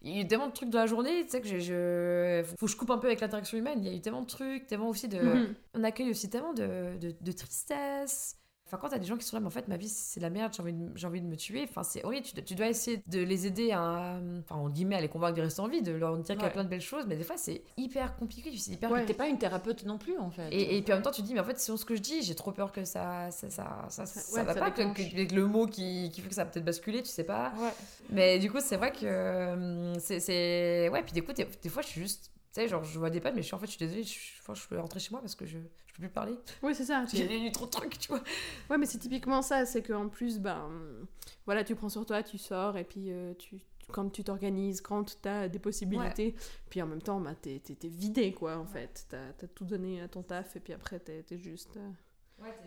Il y a eu tellement de trucs dans la journée, tu sais, que je, je- faut que je coupe un peu avec l'interaction humaine. Il y a eu tellement de trucs, tellement aussi de. Mhm. On accueille aussi tellement de, de, de tristesse. Enfin, quand t'as des gens qui sont là, mais en fait, ma vie, c'est la merde, j'ai envie, de, j'ai envie de me tuer. Enfin, c'est horrible. Tu, dois- tu dois essayer de les aider à. Enfin, en guillemets, à les convaincre de rester en vie, de leur dire qu'il y a plein de belles choses, mais des fois, c'est hyper compliqué. C'est hyper. Ouais. T'es pas une thérapeute non plus, en fait. Et, et puis en même temps, tu te dis, mais en fait, selon ce que je dis, j'ai trop peur que ça, ça, ça, ça, ça, Ça- ouais, va ça pas, que, le mot qui, qui fait que ça va peut-être basculer, tu sais pas. Ouais. Mais du coup, c'est vrai que hum, c'est, c'est. Ouais, puis du coup, des, des fois, je suis juste. Tu sais, genre, je vois des potes, mais je suis en fait, je suis désolée, je, je, je peux rentrer chez moi parce que je peux plus parler. Oui, c'est ça. J'ai eu trop de trucs, tu vois. Ouais, mais c'est typiquement ça, c'est qu'en plus, ben, voilà, tu prends sur toi, tu sors, et puis euh, tu, quand tu t'organises, quand tu as des possibilités, puis en même temps, bah, t'es, vidé, quoi, en fait. T'as, t'as tout donné à ton taf, et puis après, t'es, t'es juste... euh,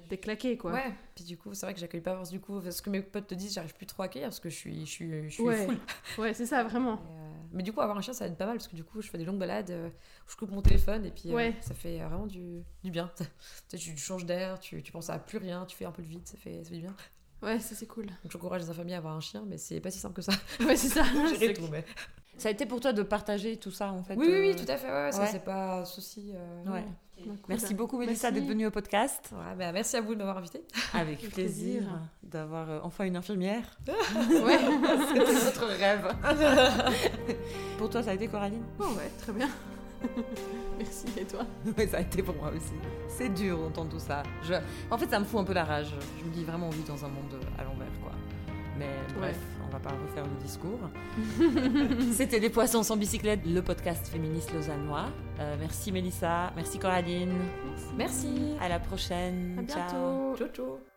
t'es claqué, quoi. Ouais, puis du coup, c'est vrai que j'accueille pas force du coup. Parce que mes potes te disent, j'arrive plus trop à accueillir parce que je suis, je suis, je suis Ouais. full. Ouais, c'est ça, vraiment. Et, euh, Mais du coup, avoir un chien, ça aide pas mal parce que du coup, je fais des longues balades, euh, où je coupe mon téléphone et puis euh, Ouais. ça fait euh, vraiment du, du bien. tu, tu changes d'air, tu, tu penses à plus rien, tu fais un peu de vide, ça fait, ça fait du bien. Ouais, ça, c'est cool. Donc j'encourage les infirmiers à avoir un chien, mais c'est pas si simple que ça. Ouais, c'est ça. Gérer tout, mais... Ça a été pour toi de partager tout ça, en fait Oui, oui, oui, euh, tout à fait, ouais, ça ouais. c'est pas un souci. euh, Ouais. cool. Merci beaucoup, Mélissa, d'être venue au podcast. Ouais, bah, merci à vous de m'avoir invité. Avec plaisir plaisir. d'avoir euh, enfin une infirmière. Ouais. C'était notre rêve. pour toi, ça a été Coraline? Oh, ouais, très bien. Merci, et toi? Oui, ça a été pour moi aussi. C'est dur d'entendre tout ça. Je... En fait, ça me fout un peu la rage. Je me dis vraiment, on vit dans un monde à l'envers, quoi. Mais bref, on va pas refaire le discours. C'était Les Poissons sans bicyclette, le podcast féministe lausannois. Euh, merci Mélissa, merci Coraline. Merci. À la prochaine. À Ciao. Ciao, ciao.